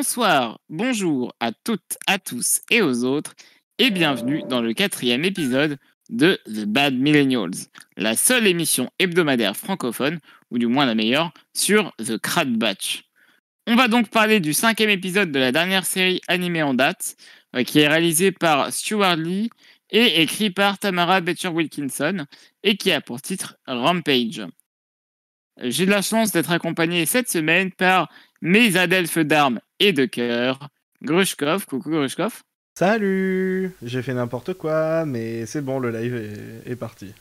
Bonsoir, bonjour à toutes, à tous et aux autres, et bienvenue dans le quatrième épisode de The Bad Millennials, la seule émission hebdomadaire francophone, ou du moins la meilleure, sur The Crad Batch. On va donc parler du cinquième épisode de la dernière série animée en date, euh, qui est réalisée par Stuart Lee et écrit par Tamara Beecher Wilkinson, et qui a pour titre Rampage. J'ai de la chance d'être accompagné cette semaine par mes adelphes d'armes et de cœur, Grushkov. Coucou Grushkov. Salut J'ai fait n'importe quoi, mais c'est bon, le live est, est parti.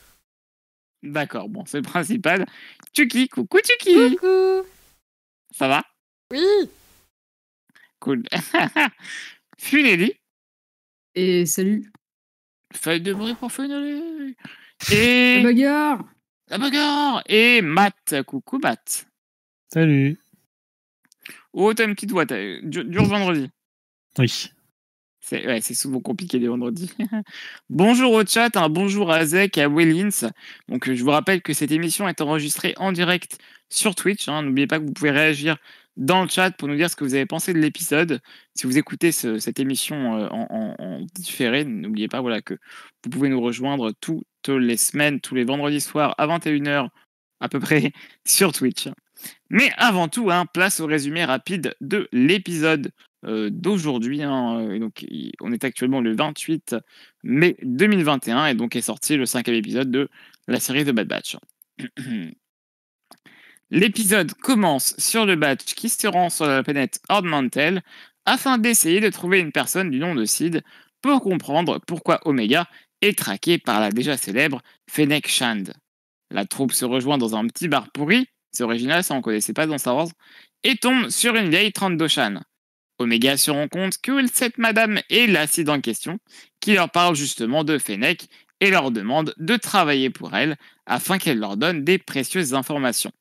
D'accord, bon, c'est le principal. Tuki, coucou Tuki. Coucou Ça va? Oui Cool. Funeli. Et salut Feuille de bruit pour Funeli. La Et bagarre la bagarre. Et Matt. Coucou Matt. Salut. Oh, t'as une petite voix. Dur, dur vendredi. Oui. C'est ouais, souvent compliqué les vendredis. bonjour au chat, un bonjour à Zek et à Willins. Donc euh, je vous rappelle que cette émission est enregistrée en direct sur Twitch. hein. N'oubliez pas que vous pouvez réagir dans le chat pour nous dire ce que vous avez pensé de l'épisode. Si vous écoutez ce- cette émission euh, en, en- en différé, n'oubliez pas voilà, que vous pouvez nous rejoindre toutes les semaines, tous les vendredis soirs à 21h à peu près sur Twitch. Mais avant tout, hein, place au résumé rapide de l'épisode euh, d'aujourd'hui. hein, il- on est actuellement le 28 mai 2021 et donc est sorti le cinquième épisode de la série de Bad Batch. L'épisode commence sur le Batch qui se rend sur la planète Mantel afin d'essayer de trouver une personne du nom de Sid pour comprendre pourquoi Omega est traqué par la déjà célèbre Fennec Shand. La troupe se rejoint dans un petit bar pourri, c'est original, ça on connaissait pas dans Star Wars, et tombe sur une vieille Trandoshan. Omega se rend compte que cette madame est l'acide en question, qui leur parle justement de Fennec et leur demande de travailler pour elle afin qu'elle leur donne des précieuses informations.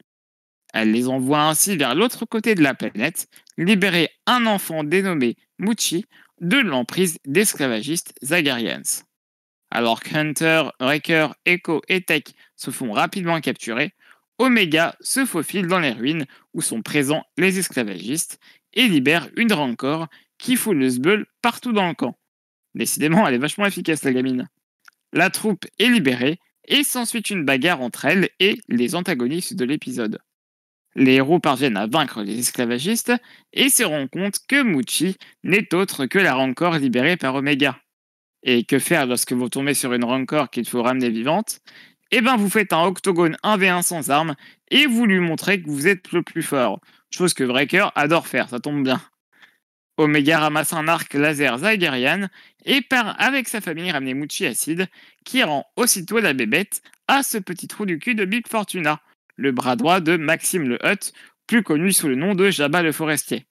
Elle les envoie ainsi vers l'autre côté de la planète, libérer un enfant dénommé Muchi de l'emprise d'esclavagistes Zagarians. Alors que Hunter, Wrecker, Echo et Tech se font rapidement capturer, Omega se faufile dans les ruines où sont présents les esclavagistes et libère une rancor qui fout le sbeul partout dans le camp. Décidément, elle est vachement efficace, la gamine. La troupe est libérée et s'ensuit une bagarre entre elle et les antagonistes de l'épisode. Les héros parviennent à vaincre les esclavagistes et se rendent compte que Muchi n'est autre que la rancor libérée par Omega. Et que faire lorsque vous tombez sur une rancor qu'il faut ramener vivante? Eh ben, vous faites un octogone 1v1 sans armes et vous lui montrez que vous êtes le plus fort. Chose que Breaker adore faire, ça tombe bien. Omega ramasse un arc laser Zagarian et part avec sa famille ramener Muchi Acide, qui rend aussitôt la bébête à ce petit trou du cul de Big Fortuna, le bras droit de Maxime le Hutt, plus connu sous le nom de Jabba le Forestier.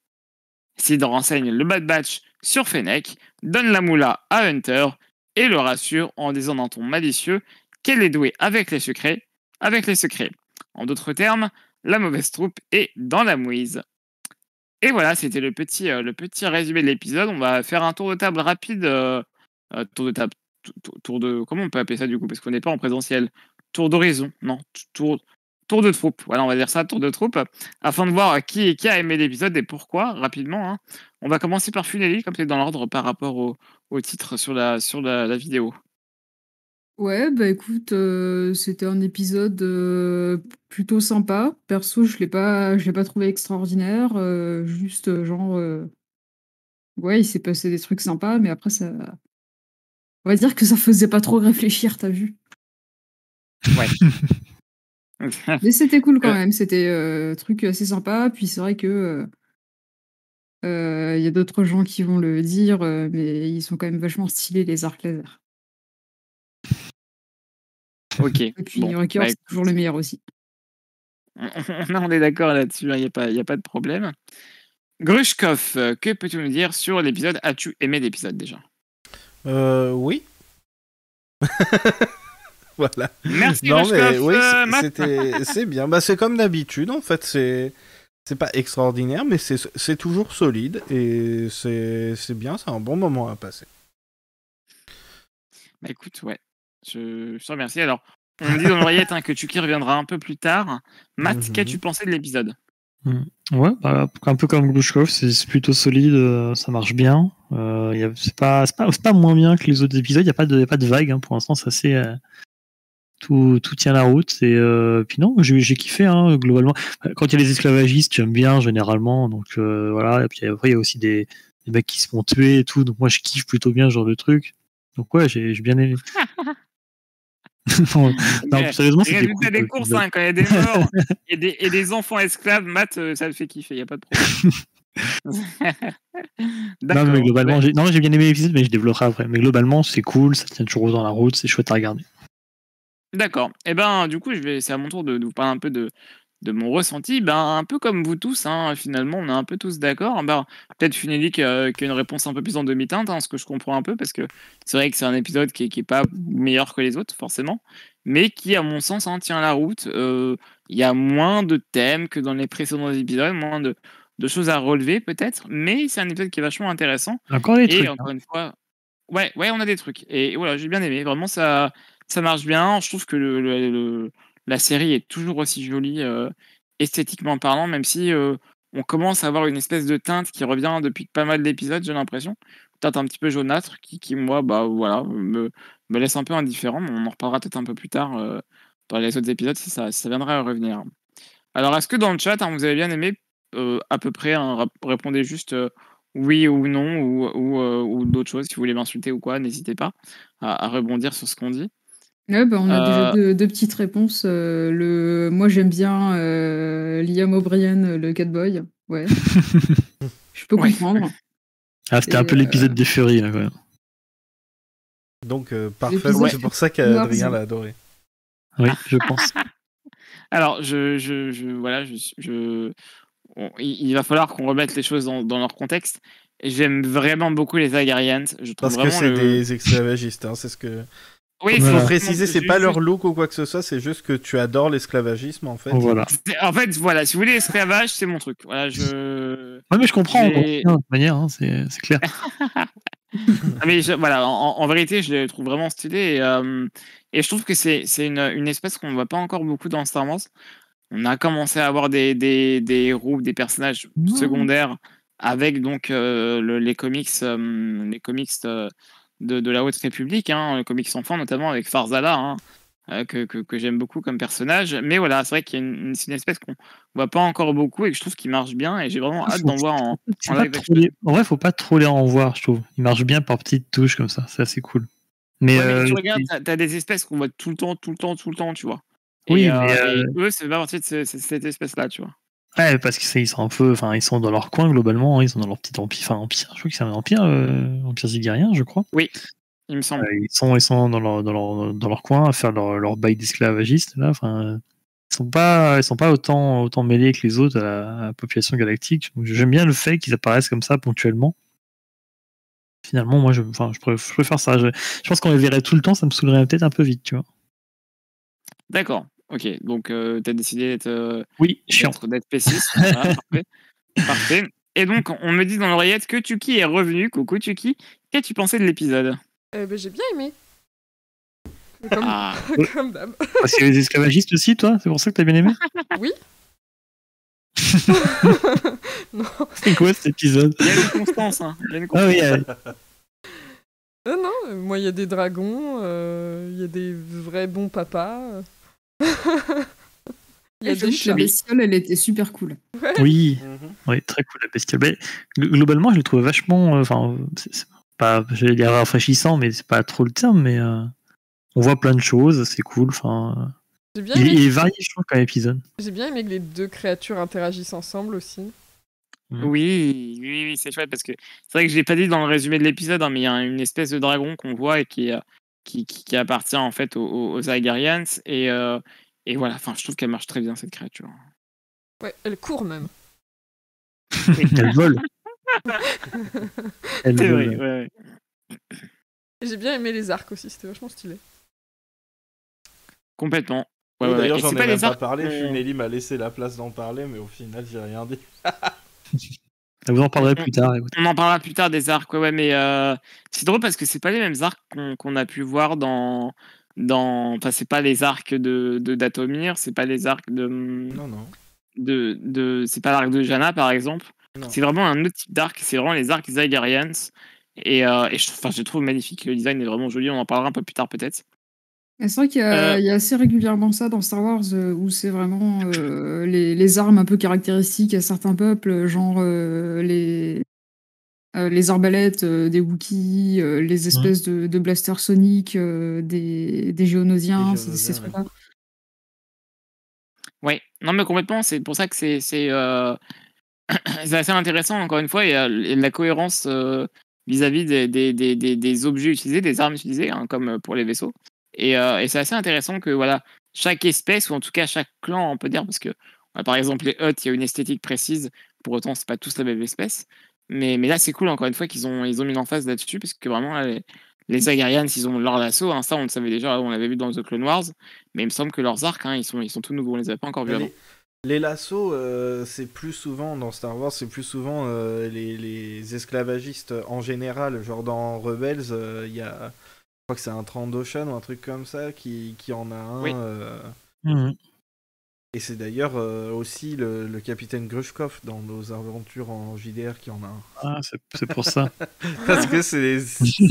Sid renseigne le Bad Batch sur Fennec, donne la moula à Hunter et le rassure en disant d'un ton malicieux qu'elle est douée avec les secrets, avec les secrets. En d'autres termes, la mauvaise troupe est dans la mouise. Et voilà, c'était le petit, euh, le petit résumé de l'épisode. On va faire un tour de table rapide. euh, euh, tour de table. tou- tou- Tour de. Comment on peut appeler ça du coup Parce qu'on n'est pas en présentiel. Tour d'horizon. Non, tour, tour de troupe. Voilà, on va dire ça, tour de troupe. Afin de voir qui, qui a aimé l'épisode et pourquoi, rapidement. hein. On va commencer par Funeli, comme c'est dans l'ordre par rapport au, titre sur la vidéo. Ouais, bah écoute, euh, c'était un épisode euh, plutôt sympa. Perso, je l'ai pas, je l'ai pas trouvé extraordinaire. euh, juste, euh, genre, euh, ouais, il s'est passé des trucs sympas, mais après, ça. On va dire que ça faisait pas trop réfléchir, t'as vu. Mais c'était cool quand Euh. même, c'était euh, truc assez sympa. Puis c'est vrai que euh, euh, il y a d'autres gens qui vont le dire, euh, mais ils sont quand même vachement stylés les arcs laser. ok. Et puis Bon, bah, c'est toujours le meilleur aussi. on, on est d'accord là-dessus, il n'y a, pas- y a pas de problème. Grushkov, que peux-tu nous dire sur l'épisode As-tu aimé l'épisode déjà? Euh, oui. voilà. Merci Non, Grushkov. mais oui, euh, c'est- Matt. c'était, c'est bien. Bah, c'est comme d'habitude, en fait. C'est, c'est pas extraordinaire, mais c'est, c'est toujours solide et c'est, c'est bien. C'est un bon moment à passer. Bah écoute, ouais. Je, je te remercie. Alors, on me dit dans l'oreillette hein, que Chucky reviendra un peu plus tard. Matt, Mhm. qu'as-tu pensé de l'épisode? Ouais, bah, un peu comme Glushkov, c'est plutôt solide, euh, ça marche bien. Euh, c'est pas, pas, pas moins bien que les autres épisodes, il n'y a, pas de- y a pas de vague hein, pour l'instant, c'est assez. euh, tout, tout tient la route. Et euh, puis non, j'ai kiffé hein, globalement. Quand il y a les esclavagistes, j'aime bien généralement. Donc voilà, et puis après, il y a aussi des, des mecs qui se font tuer et tout. Donc moi, je kiffe plutôt bien ce genre de truc. Donc ouais, j'ai j'ai bien aimé. non, sérieusement, c'était résultats cool, des courses, épisode. hein, quand il y a des morts et, des, et des enfants esclaves, Matt, euh, ça le fait kiffer, il n'y a pas de problème. Non, mais globalement, Ouais. j'ai non, j'ai bien aimé l'épisode, mais je développerai après. Mais globalement, c'est cool, ça tient toujours dans la route, c'est chouette à regarder. D'accord. Et ben, du coup, je vais, c'est à mon tour de, de vous parler un peu de, de mon ressenti. Ben, un peu comme vous tous, hein, finalement, on est un peu tous d'accord. Ben, peut-être Funeli qui a, qui a une réponse un peu plus en demi-teinte, hein, ce que je comprends un peu, parce que c'est vrai que c'est un épisode qui est, qui est pas meilleur que les autres, forcément, mais qui, à mon sens, hein, tient la route. Euh, Il y a moins de thèmes que dans les précédents épisodes, moins de, de choses à relever, peut-être, mais c'est un épisode qui est vachement intéressant. Encore des Et trucs. hein. encore une fois, ouais, ouais, on a des trucs. Et voilà, j'ai bien aimé. Vraiment, ça, ça marche bien. Je trouve que le, le- le- la série est toujours aussi jolie, euh, esthétiquement parlant, même si euh, on commence à avoir une espèce de teinte qui revient depuis pas mal d'épisodes, j'ai l'impression. Teinte un petit peu jaunâtre, qui, qui moi, bah voilà, me, laisse un peu indifférent. mais On en reparlera peut-être un peu plus tard euh, dans les autres épisodes si ça, viendrait à revenir. Alors, est-ce que dans le chat, hein, vous avez bien aimé à peu près hein, Répondez juste oui ou non ou, d'autres choses. Si vous voulez m'insulter ou quoi, n'hésitez pas à rebondir sur ce qu'on dit. Ouais, bah, on a déjà Euh, deux, deux petites réponses. euh, le... Moi, j'aime bien euh, Liam O'Brien, le catboy. Ouais. Je peux Ouais. comprendre. Ah, c'était un peu euh, l'épisode des Furies, là, quand même. Donc, euh, parfait, c'est pour ça qu'Adrien l'a adoré. Oui, je pense. Alors, je, je, je- voilà, je, je- on- il, il va falloir qu'on remette les choses dans, dans leur contexte. J'aime vraiment beaucoup les Agarians. Je trouve Parce que c'est le- des esclavagistes, hein, c'est ce que. Oui, Il faut Voilà. préciser, c'est pas leur look ou quoi que ce soit, c'est juste que tu adores l'esclavagisme en fait. Voilà. En fait, voilà, si vous voulez l'esclavage, c'est mon truc. Voilà, je. Ouais, mais je comprends, de toute manière, hein, c'est c'est clair. Ah, mais je- voilà, en, en vérité, je le trouve vraiment stylé. Et, euh, et je trouve que c'est c'est une, une espèce qu'on ne voit pas encore beaucoup dans Star Wars. On a commencé à avoir des, des, des héros, des personnages secondaires avec donc euh, le- les comics, euh, les comics euh, de, de la Haute République, hein, comics enfants notamment avec Farzala, hein, euh, que, que, que j'aime beaucoup comme personnage. Mais voilà, c'est vrai qu'il y a une, une- c'est une espèce qu'on voit pas encore beaucoup et que je trouve qu'il marche bien et j'ai vraiment hâte d'en voir en, en live les- En vrai, faut pas trop les en voir, je trouve. Ils marchent bien par petites touches comme ça, c'est assez cool. Mais, Ouais, mais euh, tu regardes, t'as, t'as des espèces qu'on voit tout le temps, tout le temps, tout le temps, tu vois. Oui, et, euh, mais, euh, eux, c'est pas partie de ce- ce- cette espèce-là, tu vois. Ouais, parce qu'ils sont un peu, enfin, ils sont dans leur coin globalement, hein, ils sont dans leur petit empire, enfin empire. Je crois que c'est un empire, euh, empire zigérien, je crois. Il me semble. Euh, ils sont, ils sont dans leur, dans leur, dans leur coin à faire leur, leur bail d'esclavagistes là. Enfin, ils sont pas, ils sont pas autant, autant mêlés que les autres à la, à la population galactique. J'aime bien le fait qu'ils apparaissent comme ça ponctuellement. Finalement, moi, je, enfin, je, préfère, je préfère ça. Je, je pense qu'on les verrait tout le temps, ça me saoulerait peut-être un peu vite, tu vois. D'accord. Ok. Donc, euh, t'as décidé d'être, euh, Oui, chiant. d'être, d'être péciste. Voilà, parfait. Parfait. Et donc, on me dit dans l'oreillette que Tuki est revenu. Coucou Tuki. Qu'as-tu pensé de l'épisode? Eh ben, j'ai bien aimé. Comme, Ah, comme d'hab. Parce qu'il y a les esclavagistes aussi, toi? C'est pour ça que t'as bien aimé? Non, C'est quoi cet épisode? Il y a une constance. Hein. Il y a une Ah constance. oui, euh, non, non, euh, moi il y a des dragons, euh, il y a des vrais bons papas. euh. La bestiole, elle était super cool. oui, Mhm. oui, très cool la bestiole. Mais, gl- globalement, je le trouve vachement. euh, Enfin, c'est c'est pas, j'allais dire rafraîchissant, mais c'est pas trop le terme. Mais euh, on voit plein de choses, c'est cool. Enfin, bien, il, il est varié, je trouve, comme épisode. j'ai bien aimé que les deux créatures interagissent ensemble aussi. Oui, oui, oui, c'est chouette parce que c'est vrai que je l'ai pas dit dans le résumé de l'épisode, hein, mais il y a une espèce de dragon qu'on voit et qui, euh, qui, qui, qui appartient en fait aux, aux. Et, euh, et voilà, enfin, je trouve qu'elle marche très bien cette créature. Ouais, elle court même. Elle vole. Elle C'est vole. vrai, ouais, ouais. Et J'ai bien aimé les arcs aussi, c'était vachement stylé. complètement. Ouais, D'ailleurs, j'en ai pas même pas arcs parlé. qu'on- Funeli m'a laissé la place d'en parler, mais au final, j'ai rien dit. Vous en parlerez plus tard. écoute. On en parlera plus tard des arcs, ouais, ouais, mais euh, c'est drôle parce que c'est pas les mêmes arcs qu'on a pu voir dans. dans... Enfin, c'est pas les arcs de, Datomir, c'est pas les arcs de. Non, non. de, de c'est pas l'arc de Jana par exemple. Non. C'est vraiment un autre type d'arc. C'est vraiment les arcs Zygarians. Et, euh, et je, enfin, je trouve magnifique. Le design est vraiment joli. On en parlera un peu plus tard peut-être. C'est vrai qu'il y, a Euh, y a assez régulièrement ça dans Star Wars euh, où c'est vraiment euh, les, les armes un peu caractéristiques à certains peuples, genre les, les arbalètes des Wookiees, les espèces de, de blasters soniques des, des Géonosiens, Des ces- trucs-là. Ouais, non mais complètement, c'est pour ça que c'est c'est assez intéressant encore une fois et, et la cohérence vis-à-vis des, des, des, des, des objets utilisés, des armes utilisées, hein, comme pour les vaisseaux. Et, euh, et c'est assez intéressant que voilà, chaque espèce, ou en tout cas chaque clan, on peut dire, parce que euh, par exemple les Hutt, il y a une esthétique précise, pour autant c'est pas tous la même espèce. Mais, mais là c'est cool encore une fois qu'ils ont, ils ont mis l'emphase là-dessus, parce que vraiment là, les, les Zagarians, ils ont leur assaut, hein, ça on le savait déjà, on l'avait vu dans The Clone Wars, mais il me semble que leurs arcs, hein, ils, sont, ils sont tout nouveaux, on les avait pas encore vus avant. Les, lassos, euh, c'est plus souvent dans Star Wars, c'est plus souvent euh, les, les esclavagistes en général. Genre dans Rebels, euh, il y a. Je crois que c'est un Trandoshan ou un truc comme ça qui, qui en a un. Oui. euh, Mhm. et c'est d'ailleurs euh, aussi le, le capitaine Grushkov dans nos aventures en JDR qui en a un. Ah, c'est pour ça. Parce que c'est les,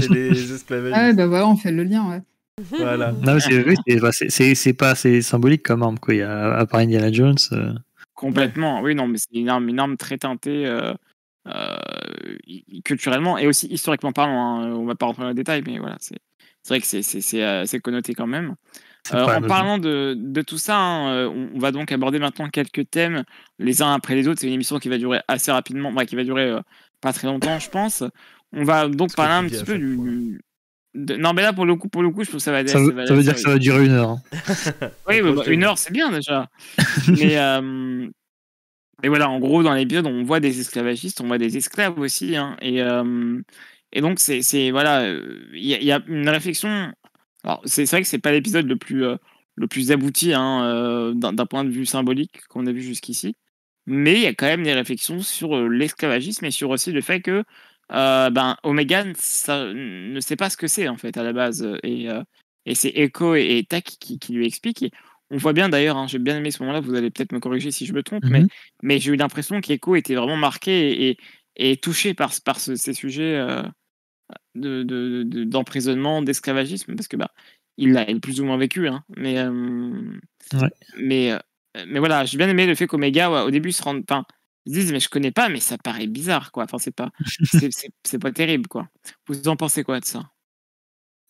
les esclavagistes. Ah ouais, bah voilà, on fait le lien, ouais. Voilà. Non, mais c'est bah, pas c'est symbolique comme arme quoi. Il y a, à part Indiana Jones. euh, Complètement, oui, non, mais c'est une arme, une arme très teintée euh, euh, culturellement et aussi historiquement parlant. hein. On va pas rentrer dans les détails, mais voilà, c'est c'est vrai que c'est- c'est c'est, euh, c'est connoté quand même. Euh, en parlant de, de tout ça, hein, euh, on, on va donc aborder maintenant quelques thèmes les uns après les autres. C'est une émission qui va durer assez rapidement, qui va durer euh, pas très longtemps, je pense. On va donc parler un petit peu du. de- Non, mais là, pour le coup, pour le coup, je trouve que ça va Ça veut, ça veut dire que ça va durer une heure. hein. Oui, bah, bah, une heure, c'est bien déjà. mais, euh, mais voilà, en gros, dans l'épisode, on voit des esclavagistes, on voit des esclaves aussi. hein, et, et donc, c'est c'est- voilà, euh, il y, a- il y a une réflexion. Alors, c'est vrai que c'est pas l'épisode le plus euh, le plus abouti hein, euh, d'un point de vue symbolique qu'on a vu jusqu'ici. Mais il y a quand même des réflexions sur euh, l'esclavagisme et sur aussi le fait que ben, Omega ça, ne sait pas ce que c'est en fait à la base. Et, et c'est Echo et, et Tak qui, qui lui expliquent. On voit bien d'ailleurs, hein, j'ai bien aimé ce moment-là, vous allez peut-être me corriger si je me trompe, mais, Mhm. mais j'ai eu l'impression qu'Echo était vraiment marqué et, et, et touché par, ce- par ce- ces sujets euh, de- de- de- d'emprisonnement, d'esclavagisme, parce que bah, il l'a plus ou moins vécu. Hein, mais, euh, Ouais. mais, euh, mais voilà, j'ai bien aimé le fait qu'Omega, ouais, au début, se rende. Enfin, ils se disent, mais je connais pas, mais ça paraît bizarre, quoi. Enfin, c'est pas, c'est- pas terrible, quoi. Vous en pensez quoi de ça?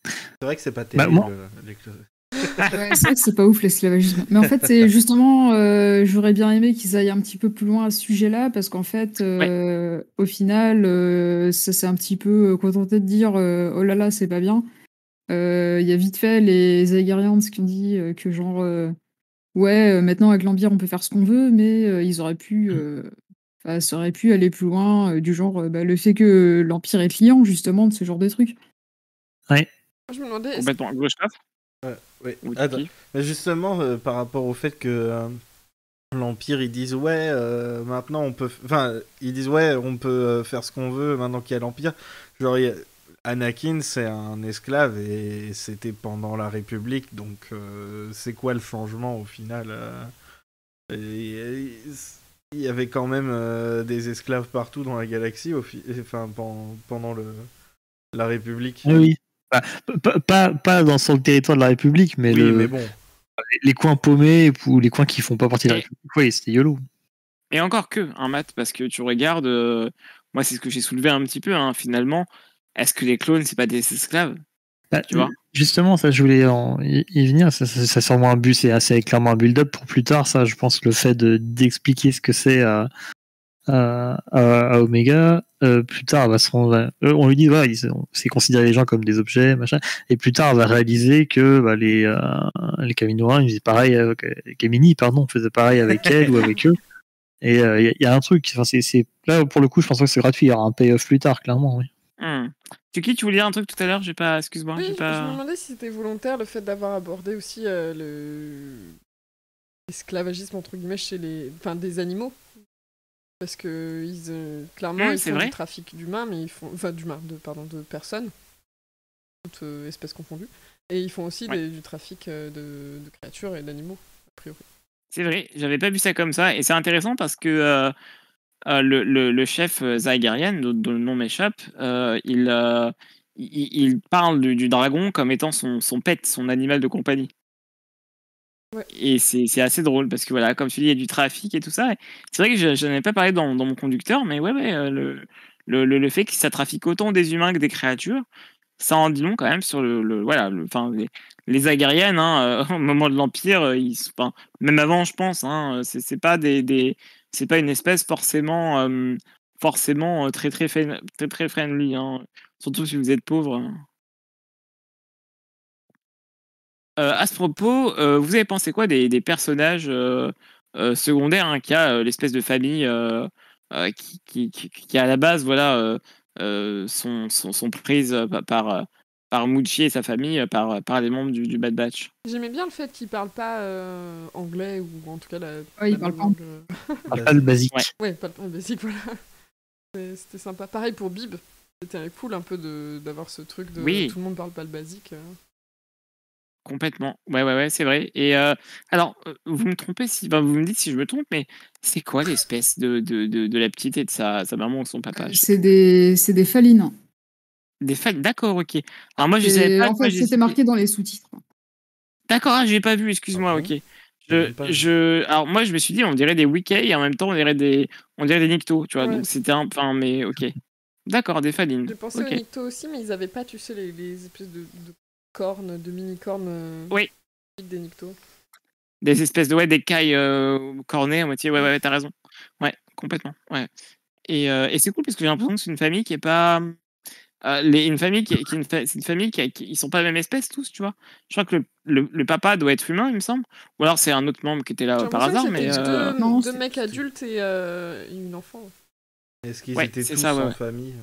C'est vrai que c'est pas Bah, terrible. moi- les cla- Ouais, c'est vrai que c'est pas ouf l'esclavagisme. Mais en fait, c'est justement, euh, j'aurais bien aimé qu'ils aillent un petit peu plus loin à ce sujet-là, parce qu'en fait, euh, au final, euh, ça s'est un petit peu contenté de dire euh, oh là là, c'est pas bien. Euh, Il y a vite fait les Aegarians qui ont dit euh, que genre euh, ouais, euh, maintenant avec l'Empire on peut faire ce qu'on veut, mais euh, ils auraient pu, euh, enfin, ça aurait pu aller plus loin, euh, du genre euh, bah, le fait que l'Empire est client justement de ce genre de trucs. Je me demandais, Complètement. Attends. Justement, euh, par rapport au fait que euh, l'Empire, ils disent ouais, euh, maintenant on peut. Enfin, ils disent ouais, on peut euh, faire ce qu'on veut maintenant qu'il y a l'Empire. Genre, il y a- Anakin, c'est un esclave et c'était pendant la République, donc euh, c'est quoi le changement au final euh, et- Il y avait quand même euh, des esclaves partout dans la galaxie, au fi- enfin, pendant, pendant le, la République. Oui, pas, pas, pas dans son territoire de la République, mais, Oui, le- mais bon. les coins paumés ou les coins qui font pas partie de la Et- République, oui, c'était YOLO. Et encore que, hein, Matt, parce que tu regardes, euh, moi c'est ce que j'ai soulevé un petit peu, hein, finalement, est-ce que les clones, c'est pas des esclaves? Bah, Tu vois? Justement, ça, je voulais en y, y venir. Ça, ça, ça, sûrement un but, c'est assez clairement un build-up pour plus tard. Ça, je pense que le fait de d'expliquer ce que c'est à, à, Omega, euh, plus tard, elle va se rendre, euh, on lui dit, voilà, c'est considérer les gens comme des objets, machin. Et plus tard, elle va réaliser que bah, les, euh, les ils faisaient pareil, avec, euh, Kamini, pardon, faisaient pareil avec elle ou avec eux. Et il y, a- y a un truc, enfin, c'est, là, pour le coup, je pense pas que c'est gratuit. Il y aura un payoff plus tard, clairement, oui. Hmm. Tu qui Tu voulais dire un truc tout à l'heure? J'ai pas. Excuse-moi. Oui, j'ai je me pas. demandais si c'était volontaire le fait d'avoir abordé aussi euh, le l'esclavagisme entre guillemets chez les, enfin des animaux, parce que ils euh, clairement Mmh, ils c'est font vrai. du trafic d'humains, mais ils font, enfin d'humains, de pardon, de personnes, toutes euh, espèces confondues, et ils font aussi Ouais. des- du trafic euh, de, de créatures et d'animaux a priori. C'est vrai, j'avais pas vu ça comme ça. Et c'est intéressant parce que euh, le, le- le chef Zagarian, dont, dont le nom m'échappe, il, il, il parle du, du dragon comme étant son, son pet, son animal de compagnie. Et c'est assez drôle parce que voilà, comme tu dis, il y a du trafic et tout ça. C'est vrai que je, je n'en ai pas parlé dans, mon conducteur, mais ouais, euh, le, fait que ça trafique autant des humains que des créatures, ça en dit long quand même sur le, voilà, enfin, les, les Agariennes, hein, euh, au moment de l'Empire, euh, même avant, je pense, hein, c'est pas une espèce forcément, forcément très très très friendly, hein, surtout si vous êtes pauvre. À ce propos, euh, vous avez pensé quoi des, des personnages euh, euh, secondaires hein, qui a euh, l'espèce de famille euh, euh, qui, qui, qui, qui, à la base voilà euh, euh, sont, sont, sont prises euh, par par, Muchi et sa famille euh, par, par les membres du, du Bad Batch? J'aimais bien le fait qu'il parle pas euh, anglais ou en tout cas la. Ouais, il parle pas euh, Parle pas le basique. Ouais. Ouais, pas le basique, voilà. C'était sympa. Pareil pour Bib. C'était cool un peu de- d'avoir ce truc de Oui. tout le monde parle pas le basique. Complètement. Ouais, ouais, ouais, c'est vrai. Et euh, alors, euh, vous me trompez si, ben, vous me dites si je me trompe, mais c'est quoi l'espèce de, de, de, de la petite et de sa, sa maman ou de son papa? Je- C'est des, c'est des falines. Des d'accord, ok. Alors moi, je savais pas. en fait, j'ai- c'était marqué dans les sous-titres. D'accord, ah, j'ai pas vu, excuse-moi, ok. Je, je, alors moi, je me suis dit, on dirait des wiki et en même temps, on dirait des, on dirait des Nikto, tu vois. Ouais. Donc c'était un, enfin, mais ok. D'accord, des falines. J'ai pensé Ok. aux Nikto aussi, mais ils avaient pas, tu sais, les, les espèces de, de cornes, de mini-cornes. euh, Oui. Des Nikto. Des espèces de, ouais, des cailles euh, cornées à moitié. Ouais, ouais, ouais, t'as raison. Ouais, complètement. Ouais. Et, euh, et c'est cool parce que j'ai l'impression que c'est une famille qui est pas. euh, les, une famille qui, est- qui une, fa- c'est une famille qui, a- qui- ils sont pas la même espèce tous, tu vois. Je crois que le, le, le papa doit être humain, il me semble. Ou alors c'est un autre membre qui était là par hasard, mais. euh, deux, Non, deux mecs adultes et, euh, et une enfant. Est-ce qu'ils Ouais, étaient tous ça, ouais, en ouais. famille?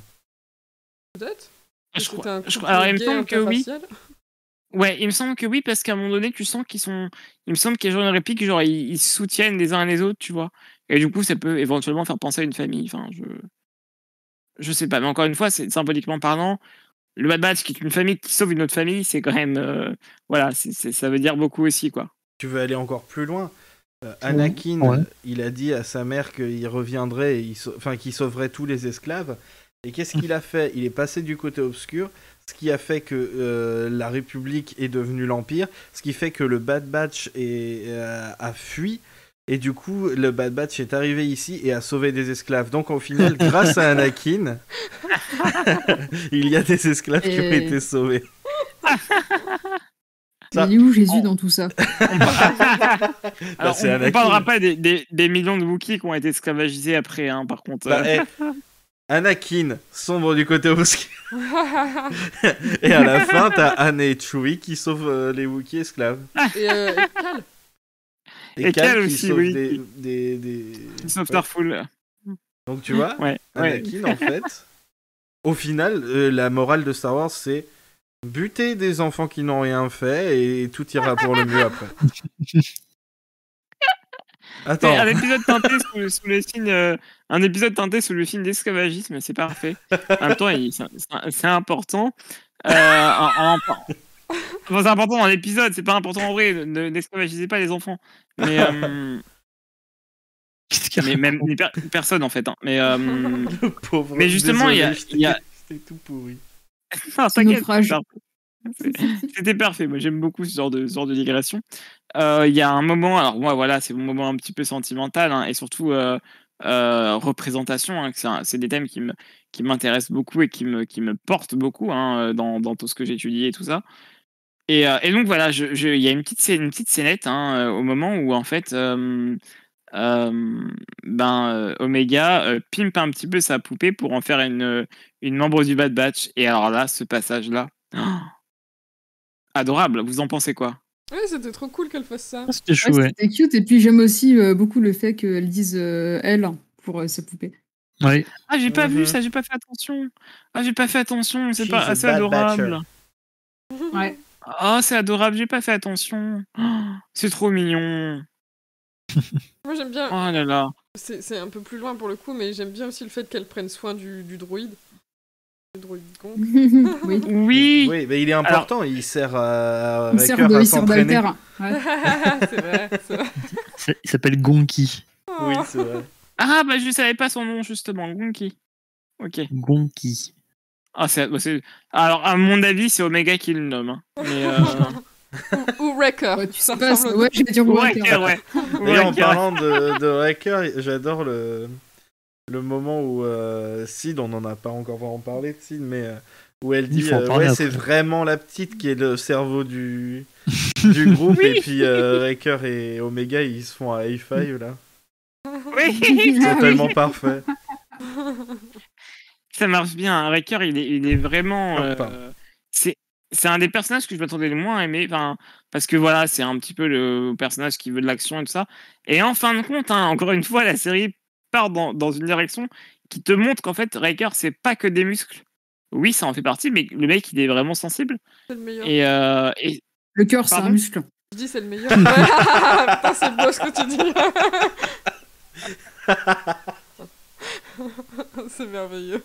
Peut-être je crois- je crois- alors il me semble que oui. Ouais, il me semble que oui, parce qu'à un moment donné, tu sens qu'ils sont. Il me semble qu'il y a genre une réplique, genre ils, ils se soutiennent les uns les autres, tu vois. Et du coup, ça peut éventuellement faire penser à une famille. Enfin, je. Je sais pas, mais encore une fois, c'est symboliquement parlant. Le Bad Batch, qui est une famille qui sauve une autre famille, c'est quand même. euh, voilà, ça veut dire beaucoup aussi, quoi. Tu veux aller encore plus loin Euh, Anakin, Ouais. il a dit à sa mère qu'il reviendrait, et il sau- enfin qu'il sauverait tous les esclaves. Et qu'est-ce qu'il a fait? Il est passé du côté obscur, ce qui a fait que euh, la République est devenue l'Empire, ce qui fait que le Bad Batch est, euh, a fui. Et du coup, le Bad Batch est arrivé ici et a sauvé des esclaves. Donc, au final, grâce à Anakin, il y a des esclaves qui ont été sauvés. Ça- Il est où Jésus dans tout ça? Alors, c'est on, Anakin. parlera pas des, des- des millions de Wookiees qui ont été esclavagisés après, hein, par contre. Bah, euh. Anakin sombre du côté obscur. Et à la fin, t'as Anne et Chewie qui sauvent euh, les Wookiees esclaves. et, euh, et Cal. Et Cal Cal qui aussi, sauve oui. des. Donc tu vois, Ouais, ouais. Anakin en fait, au final, euh, la morale de Star Wars c'est buter des enfants qui n'ont rien fait et tout ira pour le mieux après. Attends, C'est un épisode teinté sous, le- sous le signe, euh, un épisode teinté sous le signe d'esclavagisme, c'est parfait. En même temps, c'est important. Euh, en- en- Enfin, c'est important dans l'épisode, c'est pas important en vrai. Ne n'esclavagisez pas les enfants. Mais, euh, mais même per- personne en fait. hein. Mais, euh, le pauvre. mais justement, il y a- y C'était tout pourri. non, C'est t'inquiète. C'était parfait. Moi, j'aime beaucoup ce genre de, ce genre de digression. Euh, Il y a un moment, alors moi, voilà, c'est mon moment un petit peu sentimental hein, et surtout euh, euh, représentation. hein, c'est des thèmes qui m'intéressent beaucoup et qui me qui me portent beaucoup hein, dans, dans tout ce que j'étudie et tout ça. Et, et donc voilà, il y a une petite une petite scénette au moment où en fait. ben Omega pimpe un petit peu sa poupée pour en faire une, une membre du Bad Batch. Et alors là, ce passage-là, adorable. Vous en pensez quoi? Ouais, c'était trop cool qu'elle fasse ça. Ah, C'était chou, Ouais. C'était cute. Et puis j'aime aussi euh, beaucoup le fait qu'elle dise euh, elle pour euh, sa poupée. Ouais. Ah, j'ai pas Mhm. vu ça, j'ai pas fait attention. Ah, j'ai pas fait attention, c'est She's pas assez adorable. Ouais. Ah, c'est adorable, j'ai pas fait attention. Oh, c'est trop mignon. Moi j'aime bien. Oh là là. C'est c'est un peu plus loin pour le coup, mais j'aime bien aussi le fait qu'elle prenne soin du, du droïde. Oui. Oui. Oui, mais il est important, il sert à, à Il sert de à s'entraîner. d'alter. Ouais. c'est vrai, c'est vrai. C'est- Il s'appelle Gonki. Oui, c'est vrai. Ah, bah je savais pas son nom, justement. Gonki. Ok. Gonki. Ah, c'est, bah, c'est- Alors, à mon avis, c'est Omega qui le nomme. hein. Mais, euh... Ou, ou Wrecker. Ouais, tu sais pas, ouais, je vais dire Wrecker. ouais. En parlant de, de Wrecker, j'adore le, le moment où euh, Sid, on n'en a pas encore vraiment parlé de Sid, mais euh, où elle dit euh, ouais, c'est vraiment la petite qui est le cerveau du, du groupe, Oui. et puis euh, Wrecker et Omega ils se font un high five là. Oui, C'est Ah oui. tellement parfait. ça marche bien. Wrecker, il est, il est vraiment. Ah, euh, c'est, c'est un des personnages que je m'attendais le moins à aimer. Enfin, parce que voilà, c'est un petit peu le personnage qui veut de l'action et tout ça. Et en fin de compte, hein, encore une fois, la série part dans, dans une direction qui te montre qu'en fait, Wrecker, c'est pas que des muscles. Oui, ça en fait partie, mais le mec, il est vraiment sensible. C'est le meilleur. Et, euh, et Le cœur, c'est un muscle. Je dis c'est le meilleur. Putain, c'est beau ce que tu dis. c'est merveilleux.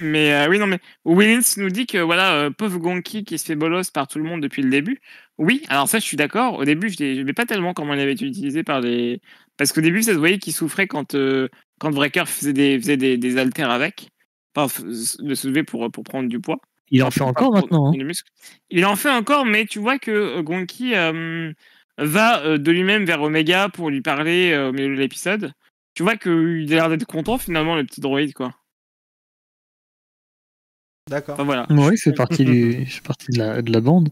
Mais euh, oui, non, mais Willins nous dit que voilà, euh, pauvre Gonki qui se fait bolos par tout le monde depuis le début. Oui, alors ça, je suis d'accord. Au début, je n'aimais pas tellement comment il avait été utilisé par les. Parce qu'au début, ça se voyait qu'il souffrait quand, euh, quand Wrecker faisait des, faisait des, des haltères avec. Enfin, le soulever pour, pour prendre du poids. Il en fait encore pour- maintenant. hein. Il en fait encore, mais tu vois que euh, Gonki euh, va euh, de lui-même vers Omega pour lui parler euh, au milieu de l'épisode. Tu vois qu'il a l'air d'être content finalement, le petit droïde, quoi. D'accord. Enfin voilà. Oui, il fait partie, du, fait partie de, la, de la bande.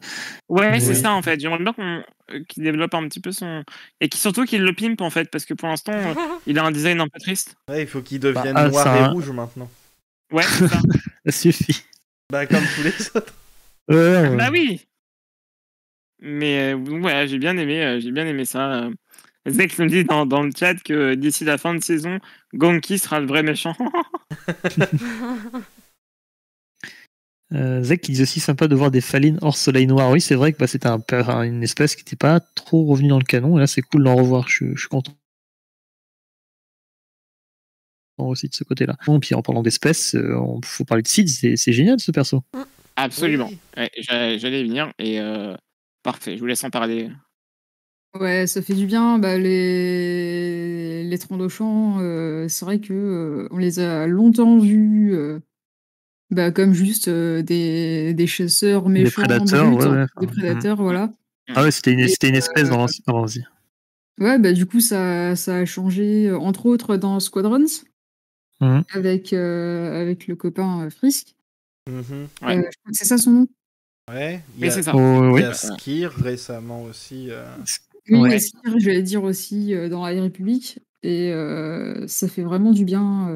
Ouais, c'est ça en fait. J'aimerais bien qu'on euh, qu'il développe un petit peu son et qui surtout qu'il le pimpe en fait parce que pour l'instant euh, il a un design un peu triste. Ouais, il faut qu'il devienne Ah, noir ça, et hein. rouge maintenant. Ouais, c'est ça. Ça suffit. Bah, comme tous les autres. Ouais, ouais. bah oui. Mais euh, ouais, j'ai bien aimé, euh, j'ai bien aimé ça. euh. Zek nous dit dans, dans le chat que d'ici la fin de saison, Gonki sera le vrai méchant. Euh, Zek qui dit aussi sympa de voir des Falines hors soleil noir. Oui, c'est vrai que bah, c'était un, une espèce qui n'était pas trop revenue dans le canon. Et là, c'est cool d'en revoir. Je, suis- je suis content aussi de ce côté-là. Bon, puis en parlant d'espèces, euh, on faut parler de Sid. C'est génial ce perso. Absolument. Oui. Ouais, j'a- J'allais y venir et euh, parfait. Je vous laisse en parler. Ouais, ça fait du bien. Bah, les les Trandauchants, euh, c'est vrai que euh, on les a longtemps vus euh, bah, comme juste euh, des, des chasseurs méchants, prédateurs, brutes, ouais, ouais, des enfin, prédateurs, voilà. Ah ouais, c'était une, une espèce euh, dans l'ancien. ah, vas-y. Ouais, bah du coup ça, ça a changé, euh, entre autres dans Squadrons, Mhm. avec euh, avec le copain Frisk. Mhm. Ouais. Euh, je crois que c'est ça son nom. Ouais, il y Mais a, c'est ça. Oh, il oui. y a Skir récemment aussi. euh. Oui, Ouais. Sire, je vais dire aussi euh, dans la République. Et euh, ça fait vraiment du bien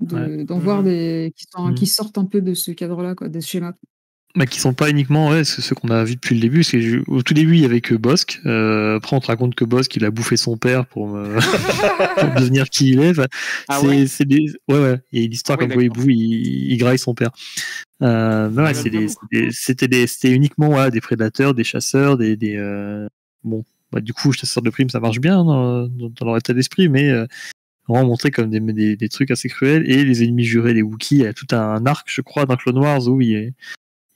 de- Ouais. d'en voir Mhm. des qui, sont- Mhm. qui sortent un peu de ce cadre-là, quoi, de ce schéma. Bah, qui sont pas uniquement ouais, ceux qu'on a vus depuis le début. Parce que au tout début, il y avait que Bosque. Euh, après, on te raconte que Bosque, il a bouffé son père pour, me- pour devenir qui il est. Enfin, Ah c'est, ouais? c'est des... ouais, ouais. Il y a une histoire Ah oui, comme quoi il bouffe, il, il graille son père. Euh, ouais, Ah, des, c'est des- c'était des, uniquement voilà, des prédateurs, des chasseurs, des, des euh, bon. Bah, du coup, chasseurs de primes, ça marche bien dans, dans- dans leur état d'esprit, mais euh, vraiment montré comme des, des, des trucs assez cruels. Et les ennemis jurés, les Wookiees, il y a tout un arc, je crois, dans Clone Wars où il,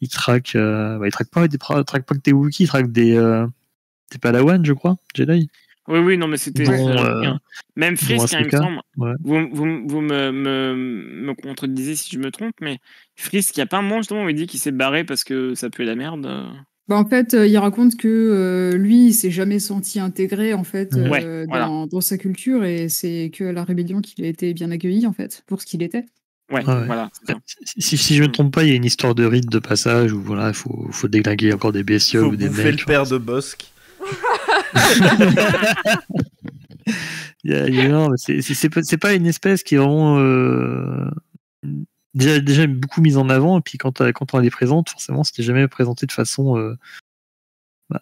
il traque, euh, bah, il traque pas, des, il traque pas que des Wookiees, il traque des, euh, des Padawan, je crois, Jedi. Oui, oui, non, mais c'était. Euh, bien. Même Frisk, hein, il me semble. ouais. Vous, vous, vous me, me, me contredisez si je me trompe, mais Frisk, il n'y a pas un moment justement où il dit qu'il s'est barré parce que ça pue la merde. Bah, en fait, euh, il raconte que euh, lui, il s'est jamais senti intégré en fait Ouais, euh, voilà. dans, sa culture et c'est que à la rébellion qu'il a été bien accueilli en fait pour ce qu'il était. Ouais, Ah ouais. voilà. Si, si je me trompe pas, il y a une histoire de rite de passage où voilà, il faut, faut déglinguer encore des bestioles Faut ou des mecs. le père de Bosque. C'est- pas, c'est pas une espèce qui est vraiment euh, déjà, déjà beaucoup mise en avant, et puis quand, euh, quand on est présente, forcément, c'était jamais présenté de façon euh, bah,